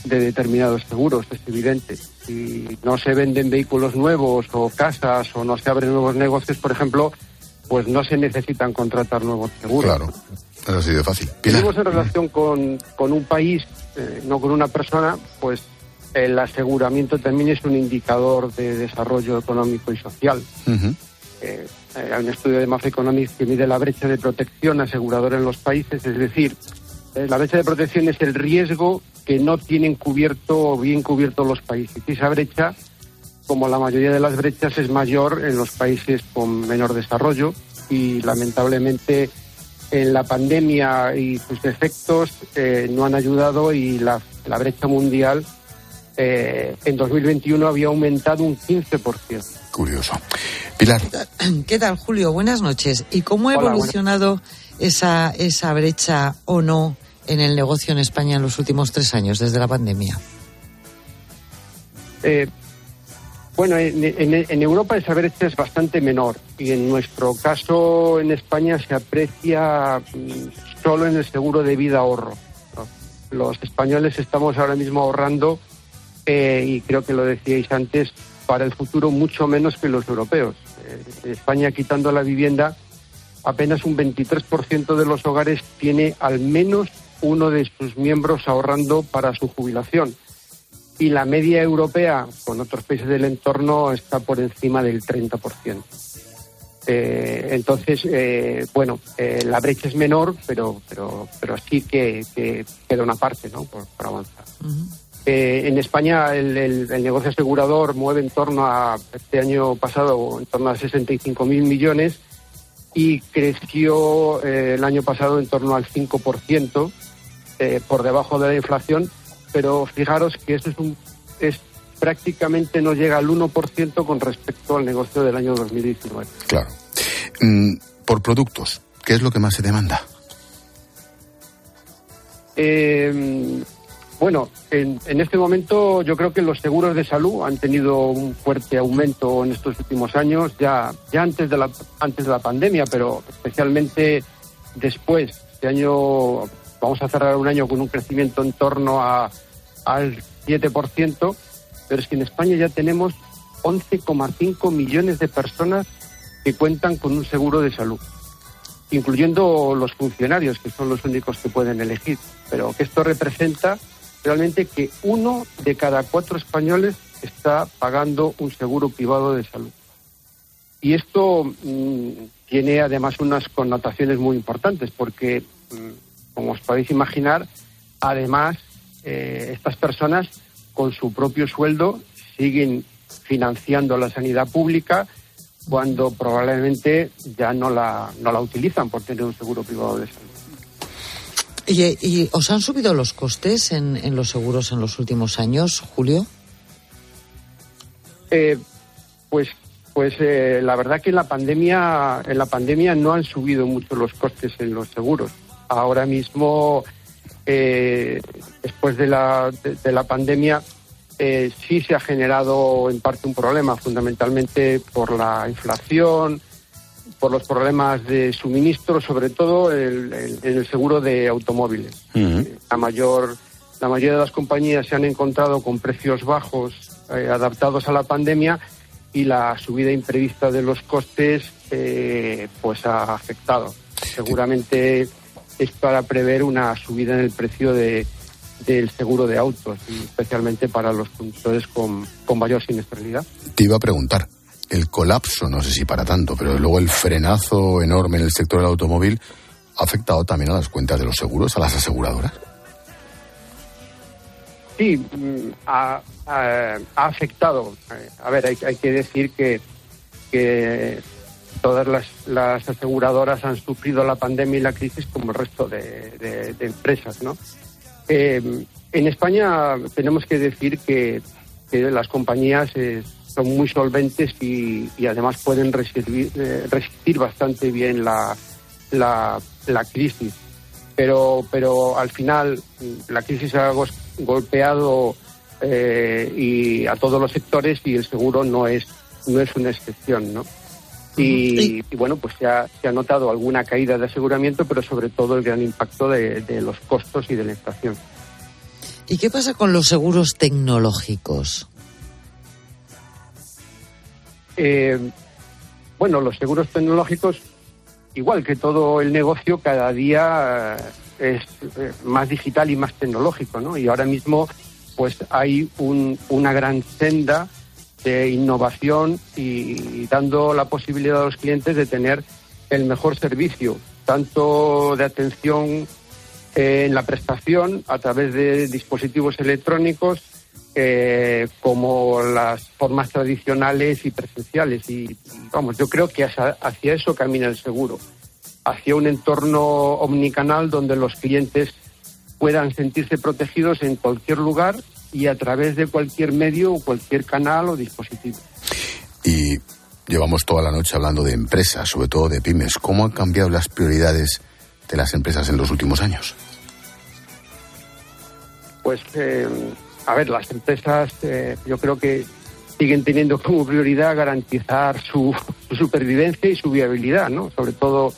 S19: de determinados seguros, es evidente. Si no se venden vehículos nuevos o casas o no se abren nuevos negocios, por ejemplo, pues no se necesitan contratar nuevos seguros.
S2: Claro, es así de fácil.
S19: Tenemos en relación con, con un país, no con una persona, pues el aseguramiento también es un indicador de desarrollo económico y social. Eh, hay un estudio de Mafra Economics que mide la brecha de protección aseguradora en los países, es decir, eh, la brecha de protección es el riesgo que no tienen cubierto o bien cubierto los países. Y esa brecha, como la mayoría de las brechas, es mayor en los países con menor desarrollo y lamentablemente en la pandemia y sus efectos eh, no han ayudado y la, la brecha mundial eh, en 2021 había aumentado un 15%.
S2: Curioso. Pilar. [clears throat]
S18: ¿Qué tal, Julio? Buenas noches. ¿Y cómo ha evolucionado esa, esa brecha o no en el negocio en España en los últimos tres años, desde la pandemia?
S19: Eh, bueno, en, Europa esa brecha es bastante menor y en nuestro caso en España se aprecia mm, solo en el seguro de vida ahorro. Los españoles estamos ahora mismo ahorrando eh, y creo que lo decíais antes, para el futuro mucho menos que los europeos. Eh, España, quitando la vivienda, apenas un 23% de los hogares tiene al menos uno de sus miembros ahorrando para su jubilación. Y la media europea, con otros países del entorno, está por encima del 30%. Eh, entonces, eh, bueno, la brecha es menor, pero, pero, pero sí que, queda una parte ¿no? por, avanzar. Eh, en España el, negocio asegurador mueve en torno a, este año pasado, en torno a 65 mil millones y creció eh, el año pasado en torno al 5%, eh, por debajo de la inflación, pero fijaros que eso es, un, es prácticamente no llega al 1% con respecto al negocio del año 2019.
S2: Claro. Mm, por productos, ¿qué es lo que más se demanda?
S19: Eh, bueno, en, este momento yo creo que los seguros de salud han tenido un fuerte aumento en estos últimos años, ya, ya antes, de la, antes de la pandemia, pero especialmente después. Este año vamos a cerrar un año con un crecimiento en torno a, al 7%, pero es que en España ya tenemos 11,5 millones de personas que cuentan con un seguro de salud, incluyendo los funcionarios, que son los únicos que pueden elegir. Pero que esto representa realmente que uno de cada cuatro españoles está pagando un seguro privado de salud. Y esto mm, tiene además unas connotaciones muy importantes porque, mm, como os podéis imaginar, además eh, estas personas con su propio sueldo siguen financiando la sanidad pública cuando probablemente ya no la, no la utilizan por tener un seguro privado de salud.
S18: ¿Y, os han subido los costes en, los seguros en los últimos años, Julio?
S19: Eh, pues pues eh, la verdad que en la pandemia en la pandemia no han subido mucho los costes en los seguros. Ahora mismo, eh, después de la, de, la pandemia, eh, sí se ha generado en parte un problema, fundamentalmente por la inflación, por los problemas de suministro, sobre todo en el, seguro de automóviles. La mayor la mayoría de las compañías se han encontrado con precios bajos adaptados a la pandemia y la subida imprevista de los costes eh, pues ha afectado. Seguramente es para prever una subida en el precio de, del seguro de autos, especialmente para los conductores con, con mayor siniestralidad.
S2: Te iba a preguntar, el colapso, no sé si para tanto, pero luego el frenazo enorme en el sector del automóvil ha afectado también a las cuentas de los seguros, a las aseguradoras.
S19: Sí, mm, ha, afectado. Eh, a ver, hay, que decir que, todas las, aseguradoras han sufrido la pandemia y la crisis como el resto de, empresas, ¿no? Eh, en España tenemos que decir que, las compañías eh, son muy solventes y, además pueden resistir, resistir bastante bien la, la, la crisis pero, pero al final la crisis ha golpeado eh, y a todos los sectores y el seguro no es, no es una excepción, ¿no? Y, bueno, pues se ha, se ha, notado alguna caída de aseguramiento, pero sobre todo el gran impacto de, los costos y de la inflación.
S18: ¿Y qué pasa con los seguros tecnológicos?
S19: Eh, bueno, los seguros tecnológicos igual que todo el negocio, cada día eh, es eh, más digital y más tecnológico, ¿no? Y ahora mismo, pues hay una gran senda de innovación y, dando la posibilidad a los clientes de tener el mejor servicio, tanto de atención en la prestación a través de dispositivos electrónicos como las formas tradicionales y presenciales. Y vamos, yo creo que hacia, eso camina el seguro, hacia un entorno omnicanal donde los clientes puedan sentirse protegidos en cualquier lugar y a través de cualquier medio o cualquier canal o dispositivo.
S2: Y llevamos toda la noche hablando de empresas, sobre todo de pymes. ¿Cómo han cambiado las prioridades de las empresas en los últimos años?
S19: Pues eh, a ver, las empresas eh, yo creo que siguen teniendo como prioridad garantizar [laughs] su, supervivencia y su viabilidad, ¿no? Sobre todo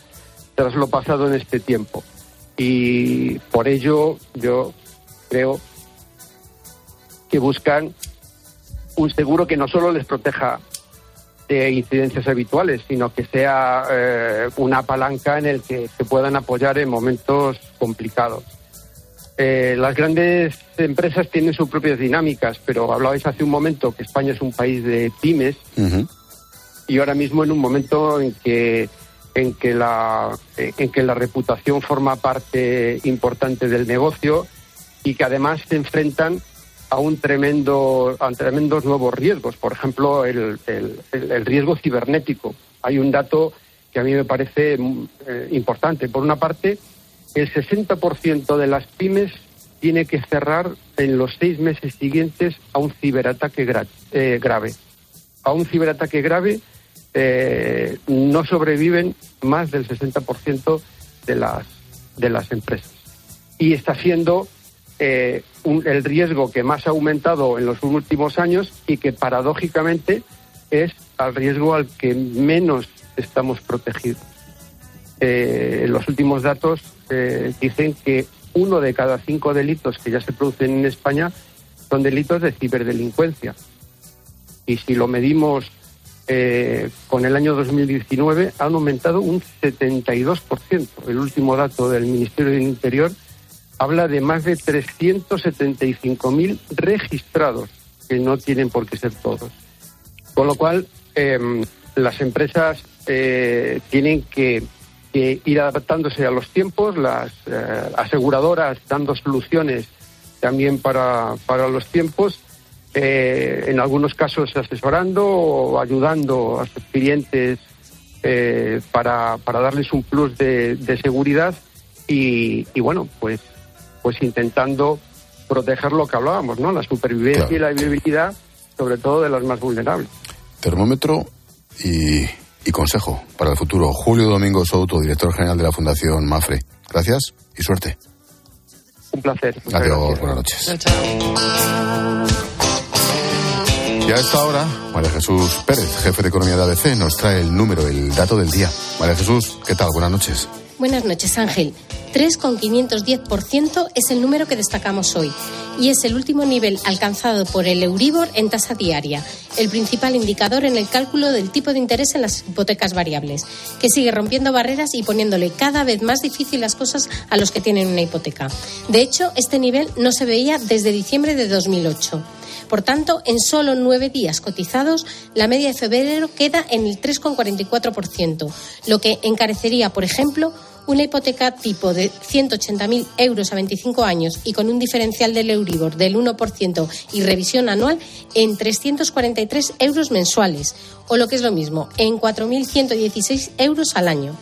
S19: tras lo pasado en este tiempo. Y por ello yo creo que buscan un seguro que no solo les proteja de incidencias habituales, sino que sea eh, una palanca en el que se puedan apoyar en momentos complicados. Eh, las grandes empresas tienen sus propias dinámicas, pero hablabais hace un momento que España es un país de pymes y ahora mismo en un momento en que en que la en que la reputación forma parte importante del negocio y que además se enfrentan a un tremendo a tremendos nuevos riesgos, por ejemplo el, el, riesgo cibernético. Hay un dato que a mí me parece eh, importante. Por una parte, el 60% de las pymes tiene que cerrar en los seis meses siguientes a un ciberataque eh, grave. A un ciberataque grave eh, no sobreviven más del 60% de las, de las empresas. Y está siendo eh, el riesgo que más ha aumentado en los últimos años y que paradójicamente es al riesgo al que menos estamos protegidos. los últimos datos eh, dicen que uno de cada cinco delitos que ya se producen en España son delitos de ciberdelincuencia. Y si lo medimos eh, con el año 2019, han aumentado un 72%. El último dato del Ministerio del Interior habla de más de 375.000 registrados, que no tienen por qué ser todos. Con lo cual, em, las empresas eh, tienen que, ir adaptándose a los tiempos, las eh, aseguradoras dando soluciones también para, para los tiempos, eh, en algunos casos asesorando o ayudando a sus clientes para, para darles un plus de, seguridad y, y, bueno, pues, pues intentando proteger lo que hablábamos, ¿no? La supervivencia y la vivibilidad, sobre todo de las más vulnerables.
S2: Termómetro y, consejo para el futuro. Julio Domingo Souto, director general de la Fundación Mafre. Gracias y suerte.
S19: Un placer.
S2: Adiós, buenas noches. Y a esta hora, María Jesús Pérez, jefe de Economía de ABC, nos trae el número, el dato del día. María Jesús, ¿qué tal? Buenas noches.
S20: Buenas noches, Ángel. 3,510% es el número que destacamos hoy y es el último nivel alcanzado por el Euribor en tasa diaria, el principal indicador en el cálculo del tipo de interés en las hipotecas variables, que sigue rompiendo barreras y poniéndole cada vez más difícil las cosas a los que tienen una hipoteca. De hecho, este nivel no se veía desde diciembre de 2008. Por tanto, en solo nueve días cotizados, la media de febrero queda en el 3,44%, lo que encarecería, por ejemplo, una hipoteca tipo de 180.000 euros a 25 años y con un diferencial del Euribor del 1% y revisión anual en 343 euros mensuales, o lo que es lo mismo, en 4.116 euros al año.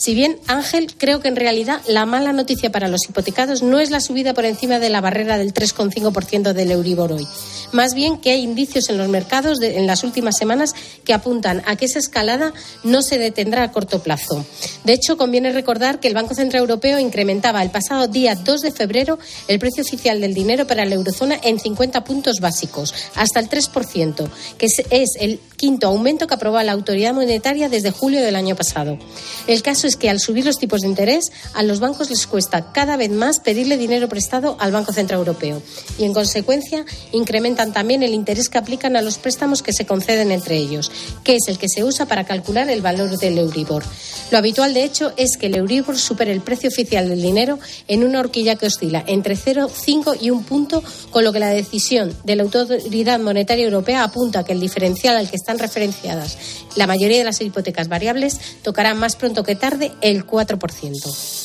S20: Si bien, Ángel, creo que en realidad la mala noticia para los hipotecados no es la subida por encima de la barrera del 3,5% del Euribor hoy. Más bien que hay indicios en los mercados en las últimas semanas que apuntan a que esa escalada no se detendrá a corto plazo. De hecho, conviene recordar que el Banco Central Europeo incrementaba el pasado día 2 de febrero el precio oficial del dinero para la eurozona en 50 puntos básicos, hasta el 3%, que es el quinto aumento que aprobó la autoridad monetaria desde julio del año pasado. El caso es que al subir los tipos de interés, a los bancos les cuesta cada vez más pedirle dinero prestado al Banco Central Europeo y, en consecuencia, incrementan también el interés que aplican a los préstamos que se conceden entre ellos, que es el que se usa para calcular el valor del Euribor. Lo habitual, de hecho, es que el Euribor supere el precio oficial del dinero en una horquilla que oscila entre 0,5 y un punto, con lo que la decisión de la Autoridad Monetaria Europea apunta que el diferencial al que están referenciadas la mayoría de las hipotecas variables tocará más pronto que tarde el 4%.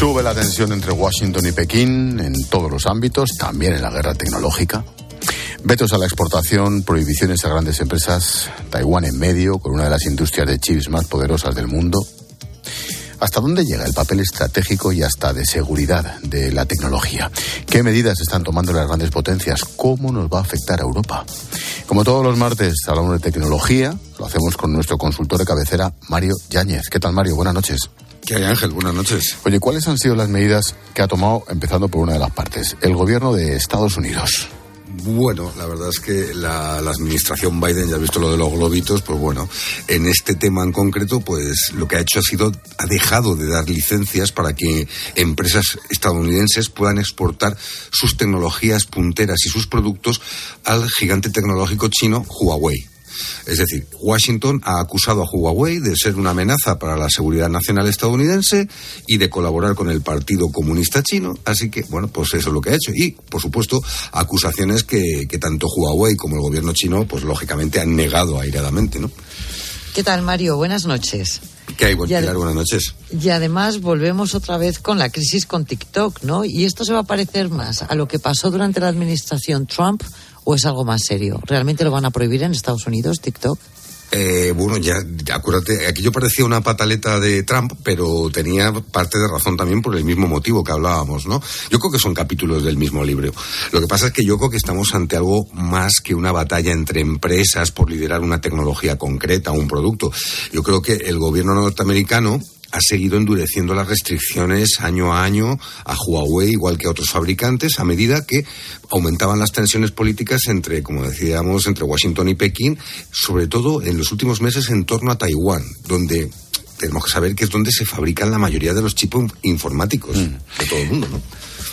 S2: Sube la tensión entre Washington y Pekín en todos los ámbitos, también en la guerra tecnológica. Vetos a la exportación, prohibiciones a grandes empresas, Taiwán en medio, con una de las industrias de chips más poderosas del mundo. ¿Hasta dónde llega el papel estratégico y hasta de seguridad de la tecnología? ¿Qué medidas están tomando las grandes potencias? ¿Cómo nos va a afectar a Europa? Como todos los martes hablamos de tecnología, lo hacemos con nuestro consultor de cabecera, Mario Yáñez. ¿Qué tal, Mario? Buenas noches.
S21: ¿Qué hay, Ángel? Buenas noches.
S2: Oye, ¿cuáles han sido las medidas que ha tomado, empezando por una de las partes, el gobierno de Estados Unidos?
S21: Bueno, la verdad es que la, administración Biden, ya ha visto lo de los globitos, pues bueno, en este tema en concreto, pues lo que ha hecho ha sido, ha dejado de dar licencias para que empresas estadounidenses puedan exportar sus tecnologías punteras y sus productos al gigante tecnológico chino Huawei. Es decir, Washington ha acusado a Huawei de ser una amenaza para la seguridad nacional estadounidense y de colaborar con el Partido Comunista Chino. Así que, bueno, pues eso es lo que ha hecho. Y, por supuesto, acusaciones que, tanto Huawei como el gobierno chino, pues lógicamente han negado airadamente, ¿no?
S18: ¿Qué tal, Mario? Buenas noches.
S21: ¿Qué hay, Buenas noches.
S18: Y además volvemos otra vez con la crisis con TikTok, ¿no? Y esto se va a parecer más a lo que pasó durante la administración Trump o es algo más serio? ¿Realmente lo van a prohibir en Estados Unidos, TikTok?
S21: Eh, bueno, ya, acuérdate, aquello parecía una pataleta de Trump, pero tenía parte de razón también por el mismo motivo que hablábamos, ¿no? Yo creo que son capítulos del mismo libro. Lo que pasa es que yo creo que estamos ante algo más que una batalla entre empresas por liderar una tecnología concreta, un producto. Yo creo que el gobierno norteamericano ha seguido endureciendo las restricciones año a año a Huawei, igual que a otros fabricantes, a medida que aumentaban las tensiones políticas entre, como decíamos, entre Washington y Pekín, sobre todo en los últimos meses en torno a Taiwán, donde tenemos que saber que es donde se fabrican la mayoría de los chips informáticos mm. de todo el mundo, ¿no?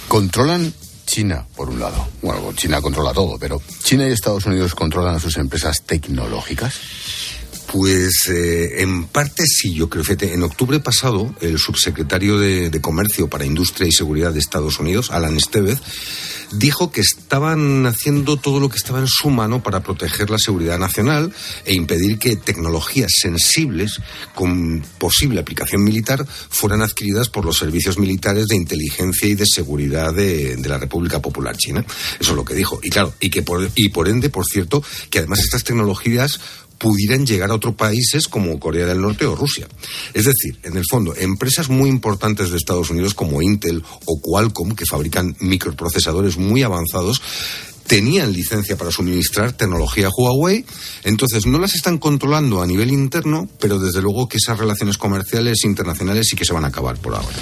S2: Controlan China, por un lado. Bueno, China controla todo, pero ¿China y Estados Unidos controlan a sus empresas tecnológicas?
S21: Pues eh, en parte sí, yo creo. Fíjate, en octubre pasado, el subsecretario de, de Comercio para Industria y Seguridad de Estados Unidos, Alan Estevez, dijo que estaban haciendo todo lo que estaba en su mano para proteger la seguridad nacional e impedir que tecnologías sensibles con posible aplicación militar fueran adquiridas por los servicios militares de inteligencia y de seguridad de, de la República Popular China. Eso es lo que dijo. Y claro, y que por, y por ende, por cierto, que además estas tecnologías pudieran llegar a otros países como Corea del Norte o Rusia. Es decir, en el fondo, empresas muy importantes de Estados Unidos como Intel o Qualcomm, que fabrican microprocesadores muy avanzados, tenían licencia para suministrar tecnología Huawei, entonces no las están controlando a nivel interno, pero desde luego que esas relaciones comerciales internacionales sí que se van a acabar por ahora.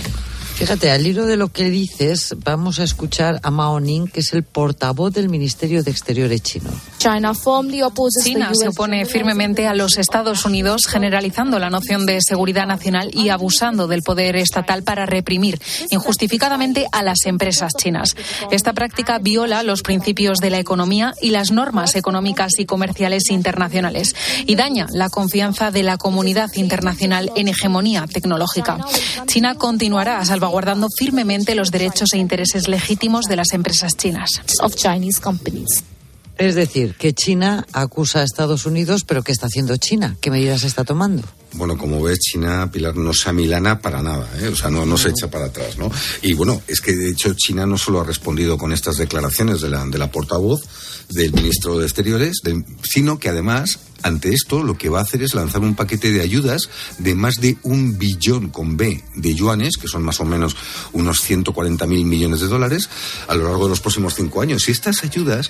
S18: Fíjate, al hilo de lo que dices, vamos a escuchar a Mao Ning, que es el portavoz del Ministerio de Exteriores chino.
S22: China se opone firmemente a los Estados Unidos, generalizando la noción de seguridad nacional y abusando del poder estatal para reprimir injustificadamente a las empresas chinas. Esta práctica viola los principios de la economía y las normas económicas y comerciales internacionales y daña la confianza de la comunidad internacional en hegemonía tecnológica. China continuará salvar salvaguardando firmemente los derechos e intereses legítimos de las empresas chinas.
S18: Es decir, que China acusa a Estados Unidos, pero ¿qué está haciendo China? ¿Qué medidas está tomando?
S21: Bueno, como ves, China, Pilar, no se amilana para nada, ¿eh? o sea, no, no se echa para atrás, ¿no? Y bueno, es que de hecho China no solo ha respondido con estas declaraciones de la, de la portavoz del ministro de Exteriores, de, sino que además ante esto, lo que va a hacer es lanzar un paquete de ayudas de más de un billón con B de yuanes, que son más o menos unos 140 mil millones de dólares, a lo largo de los próximos cinco años. Y estas ayudas,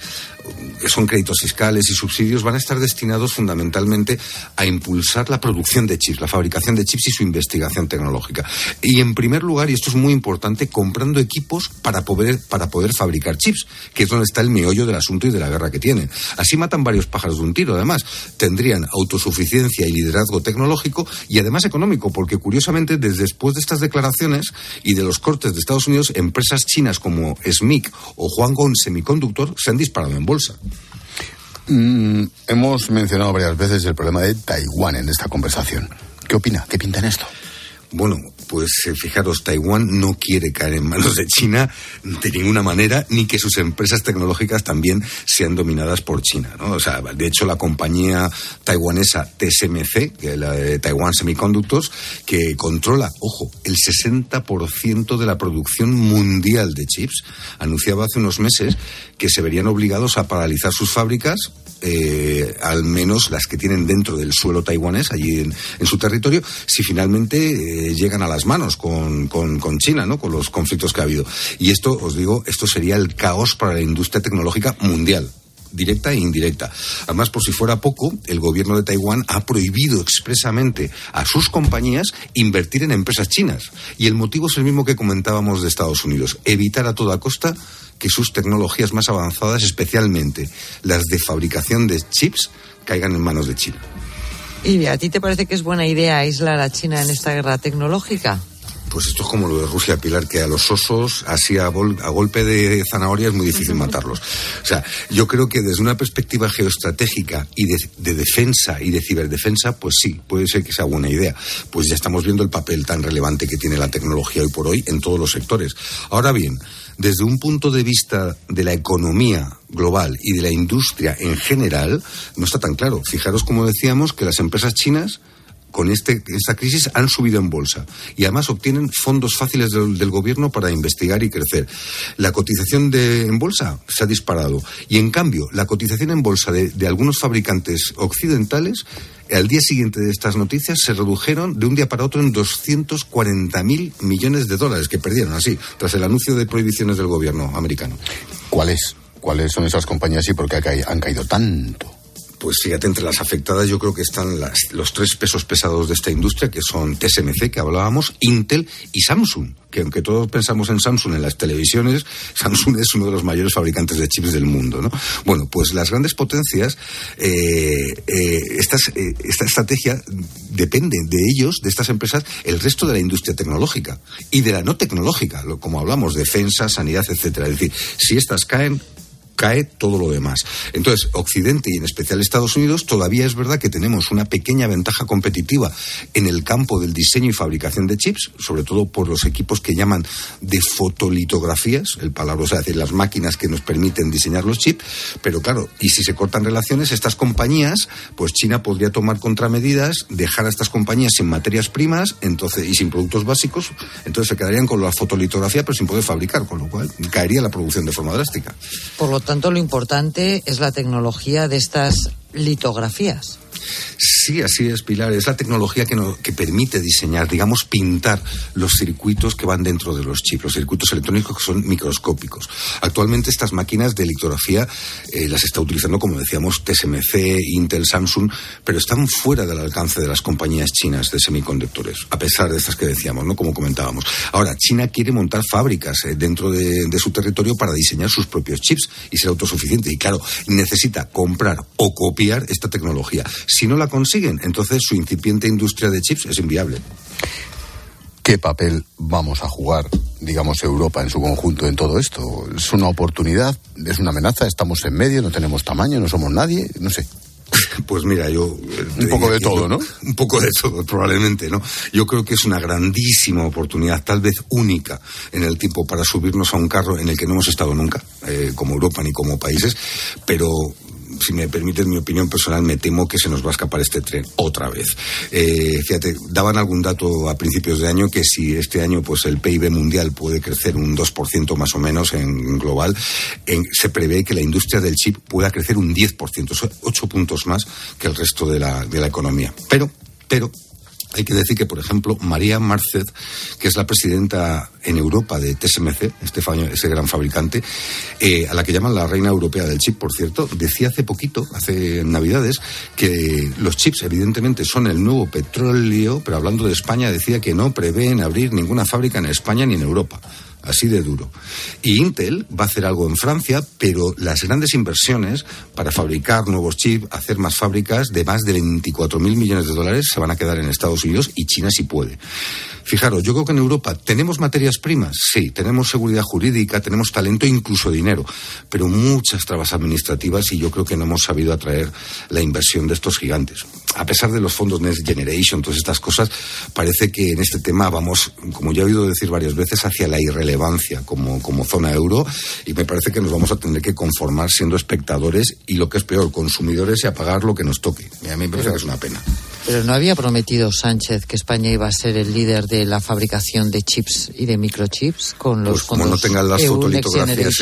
S21: que son créditos fiscales y subsidios, van a estar destinados fundamentalmente a impulsar la producción de chips, la fabricación de chips y su investigación tecnológica. Y en primer lugar, y esto es muy importante, comprando equipos para poder, para poder fabricar chips, que es donde está el meollo del asunto y de la guerra que tienen. Así matan varios pájaros de un tiro, además tendrían autosuficiencia y liderazgo tecnológico y además económico, porque curiosamente desde después de estas declaraciones y de los cortes de Estados Unidos, empresas chinas como SMIC o Huangong Semiconductor se han disparado en bolsa.
S2: Mm, hemos mencionado varias veces el problema de Taiwán en esta conversación. ¿Qué opina? ¿Qué pinta en esto?
S21: Bueno, pues eh, fijaros, Taiwán no quiere caer en manos de China de ninguna manera, ni que sus empresas tecnológicas también sean dominadas por China. ¿no? O sea, de hecho, la compañía taiwanesa TSMC, que es la de que controla, ojo, el 60% de la producción mundial de chips, anunciaba hace unos meses que se verían obligados a paralizar sus fábricas eh, al menos las que tienen dentro del suelo taiwanés, allí en, su territorio, si finalmente eh, llegan a las manos con, con, China, ¿no? con los conflictos que ha habido. Y esto, os digo, esto sería el caos para la industria tecnológica mundial directa e indirecta. Además, por si fuera poco, el gobierno de Taiwán ha prohibido expresamente a sus compañías invertir en empresas chinas. Y el motivo es el mismo que comentábamos de Estados Unidos, evitar a toda costa que sus tecnologías más avanzadas, especialmente las de fabricación de chips, caigan en manos de China.
S18: ¿Y a ti te parece que es buena idea aislar a China en esta guerra tecnológica?
S21: Pues esto es como lo de Rusia, Pilar, que a los osos, así a, a, golpe de zanahoria, es muy difícil matarlos. O sea, yo creo que desde una perspectiva geoestratégica y de, de, defensa y de ciberdefensa, pues sí, puede ser que sea buena idea. Pues ya estamos viendo el papel tan relevante que tiene la tecnología hoy por hoy en todos los sectores. Ahora bien, desde un punto de vista de la economía global y de la industria en general, no está tan claro. Fijaros, como decíamos, que las empresas chinas con este, esta crisis han subido en bolsa y además obtienen fondos fáciles del, del gobierno para investigar y crecer. La cotización de, en bolsa se ha disparado y en cambio la cotización en bolsa de, de algunos fabricantes occidentales al día siguiente de estas noticias se redujeron de un día para otro en 240 mil millones de dólares que perdieron así tras el anuncio de prohibiciones del gobierno americano.
S2: ¿Cuáles? ¿Cuáles son esas compañías y por qué han caído tanto?
S21: Pues fíjate, entre las afectadas yo creo que están las, los tres pesos pesados de esta industria, que son TSMC, que hablábamos, Intel y Samsung, que aunque todos pensamos en Samsung en las televisiones, [laughs] Samsung es uno de los mayores fabricantes de chips del mundo. ¿no? Bueno, pues las grandes potencias, eh, eh, eh, esta estrategia depende de ellos, de estas empresas, el resto de la industria tecnológica y de la no tecnológica, como hablamos, defensa, sanidad, etcétera. Es decir, si estas caen, cae todo lo demás. Entonces, Occidente y en especial Estados Unidos, todavía es verdad que tenemos una pequeña ventaja competitiva en el campo del diseño y fabricación de chips, sobre todo por los equipos que llaman de fotolitografías, el palabra, o sea, decir, las máquinas que nos permiten diseñar los chips, pero claro, y si se cortan relaciones, estas compañías, pues China podría tomar contramedidas, dejar a estas compañías sin materias primas, entonces, y sin productos básicos, entonces se quedarían con la fotolitografía, pero sin poder fabricar, con lo cual caería la producción de forma drástica.
S18: Tanto, lo importante es la tecnología de estas litografías.
S21: Sí, así es, Pilar. Es la tecnología que, que permite diseñar, digamos, pintar los circuitos que van dentro de los chips, los circuitos electrónicos que son microscópicos. Actualmente estas máquinas de litografía eh, las está utilizando, como decíamos, TSMC, Intel, Samsung, pero están fuera del alcance de las compañías chinas de semiconductores, a pesar de estas que decíamos, ¿no? Como comentábamos. Ahora, China quiere montar fábricas eh, dentro de, su territorio para diseñar sus propios chips y ser autosuficiente. Y claro, necesita comprar o copiar esta tecnología. Si no la consiguen, entonces su incipiente industria de chips es inviable.
S2: ¿Qué papel vamos a jugar, digamos, Europa en su conjunto en todo esto? ¿Es una oportunidad? ¿Es una amenaza? ¿Estamos en medio? ¿No tenemos tamaño? ¿No somos nadie? No sé. [laughs]
S21: Pues mira, yo...
S2: Eh, un poco de todo, ¿no? [laughs]
S21: Un poco de todo, probablemente, ¿no? Yo creo que es una grandísima oportunidad, tal vez única en el tiempo, para subirnos a un carro en el que no hemos estado nunca, eh, como Europa ni como países, pero si me permiten mi opinión personal, me temo que se nos va a escapar este tren otra vez. Eh, fíjate, daban algún dato a principios de año que si este año pues el PIB mundial puede crecer un 2% más o menos en global, se prevé que la industria del chip pueda crecer un 10%, 8 puntos más que el resto de la, de la economía. Pero, pero, hay que decir que, por ejemplo, María Marced, que es la presidenta en Europa de TSMC, este ese gran fabricante, eh, a la que llaman la reina europea del chip, por cierto, decía hace poquito, hace Navidades, que los chips evidentemente son el nuevo petróleo, pero hablando de España decía que no prevén abrir ninguna fábrica en España ni en Europa así de duro. Y Intel va a hacer algo en Francia, pero las grandes inversiones para fabricar nuevos chips, hacer más fábricas de más de 24 mil millones de dólares se van a quedar en Estados Unidos y China sí puede. Fijaros, yo creo que en Europa tenemos materias primas, sí, tenemos seguridad jurídica, tenemos talento e incluso dinero, pero muchas trabas administrativas y yo creo que no hemos sabido atraer la inversión de estos gigantes. A pesar de los fondos Next Generation, todas estas cosas, parece que en este tema vamos, como ya he oído decir varias veces, hacia la irrelevancia como, como zona euro y me parece que nos vamos a tener que conformar siendo espectadores y lo que es peor, consumidores y a pagar lo que nos toque. Y a mí me parece que es una pena.
S18: Pero no había prometido Sánchez que España iba a ser el líder de la fabricación de chips y de microchips con los
S21: pues como no tengan las fotolitografías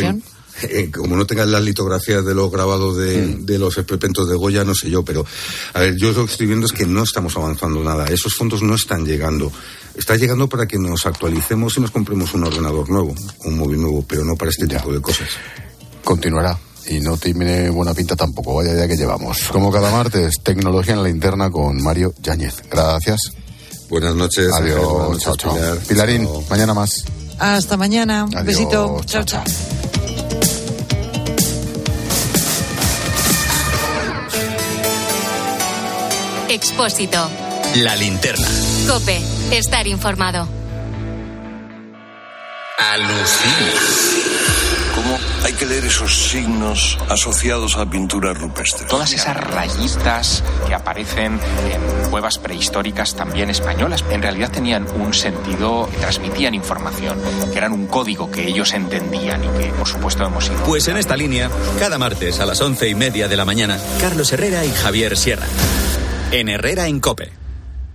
S21: eh, como no tengan las litografías de los grabados de, mm. de los experimentos de Goya, no sé yo, pero a ver, yo lo que estoy viendo es que no estamos avanzando nada. Esos fondos no están llegando. Está llegando para que nos actualicemos y nos compremos un ordenador nuevo, un móvil nuevo, pero no para este tipo de cosas.
S2: Continuará y no tiene buena pinta tampoco, vaya día que llevamos. Como cada martes, tecnología en la interna con Mario Yáñez. Gracias.
S21: Buenas noches.
S2: Adiós. chao, chao. Pilarín, mañana más.
S18: Hasta mañana. Un besito. chao. chao.
S4: Expósito.
S3: La linterna.
S4: Cope. Estar informado.
S16: Alucina cómo hay que leer esos signos asociados a pintura rupestre.
S23: Todas esas rayitas que aparecen en cuevas prehistóricas también españolas, en realidad tenían un sentido, transmitían información, que eran un código que ellos entendían y que, por supuesto, hemos ido.
S3: Pues en esta línea, cada martes a las once y media de la mañana, Carlos Herrera y Javier Sierra. En Herrera en Cope.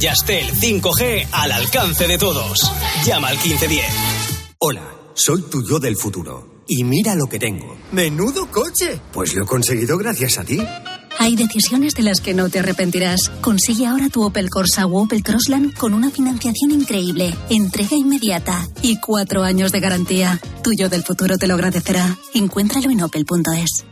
S24: Con Yastel 5G al alcance de todos. Llama al 1510.
S25: Hola, soy tu yo del futuro. Y mira lo que tengo. ¡Menudo coche! Pues lo he conseguido gracias a ti.
S26: Hay decisiones de las que no te arrepentirás. Consigue ahora tu Opel Corsa o Opel Crossland con una financiación increíble, entrega inmediata y cuatro años de garantía. Tuyo del futuro te lo agradecerá. Encuéntralo en opel.es.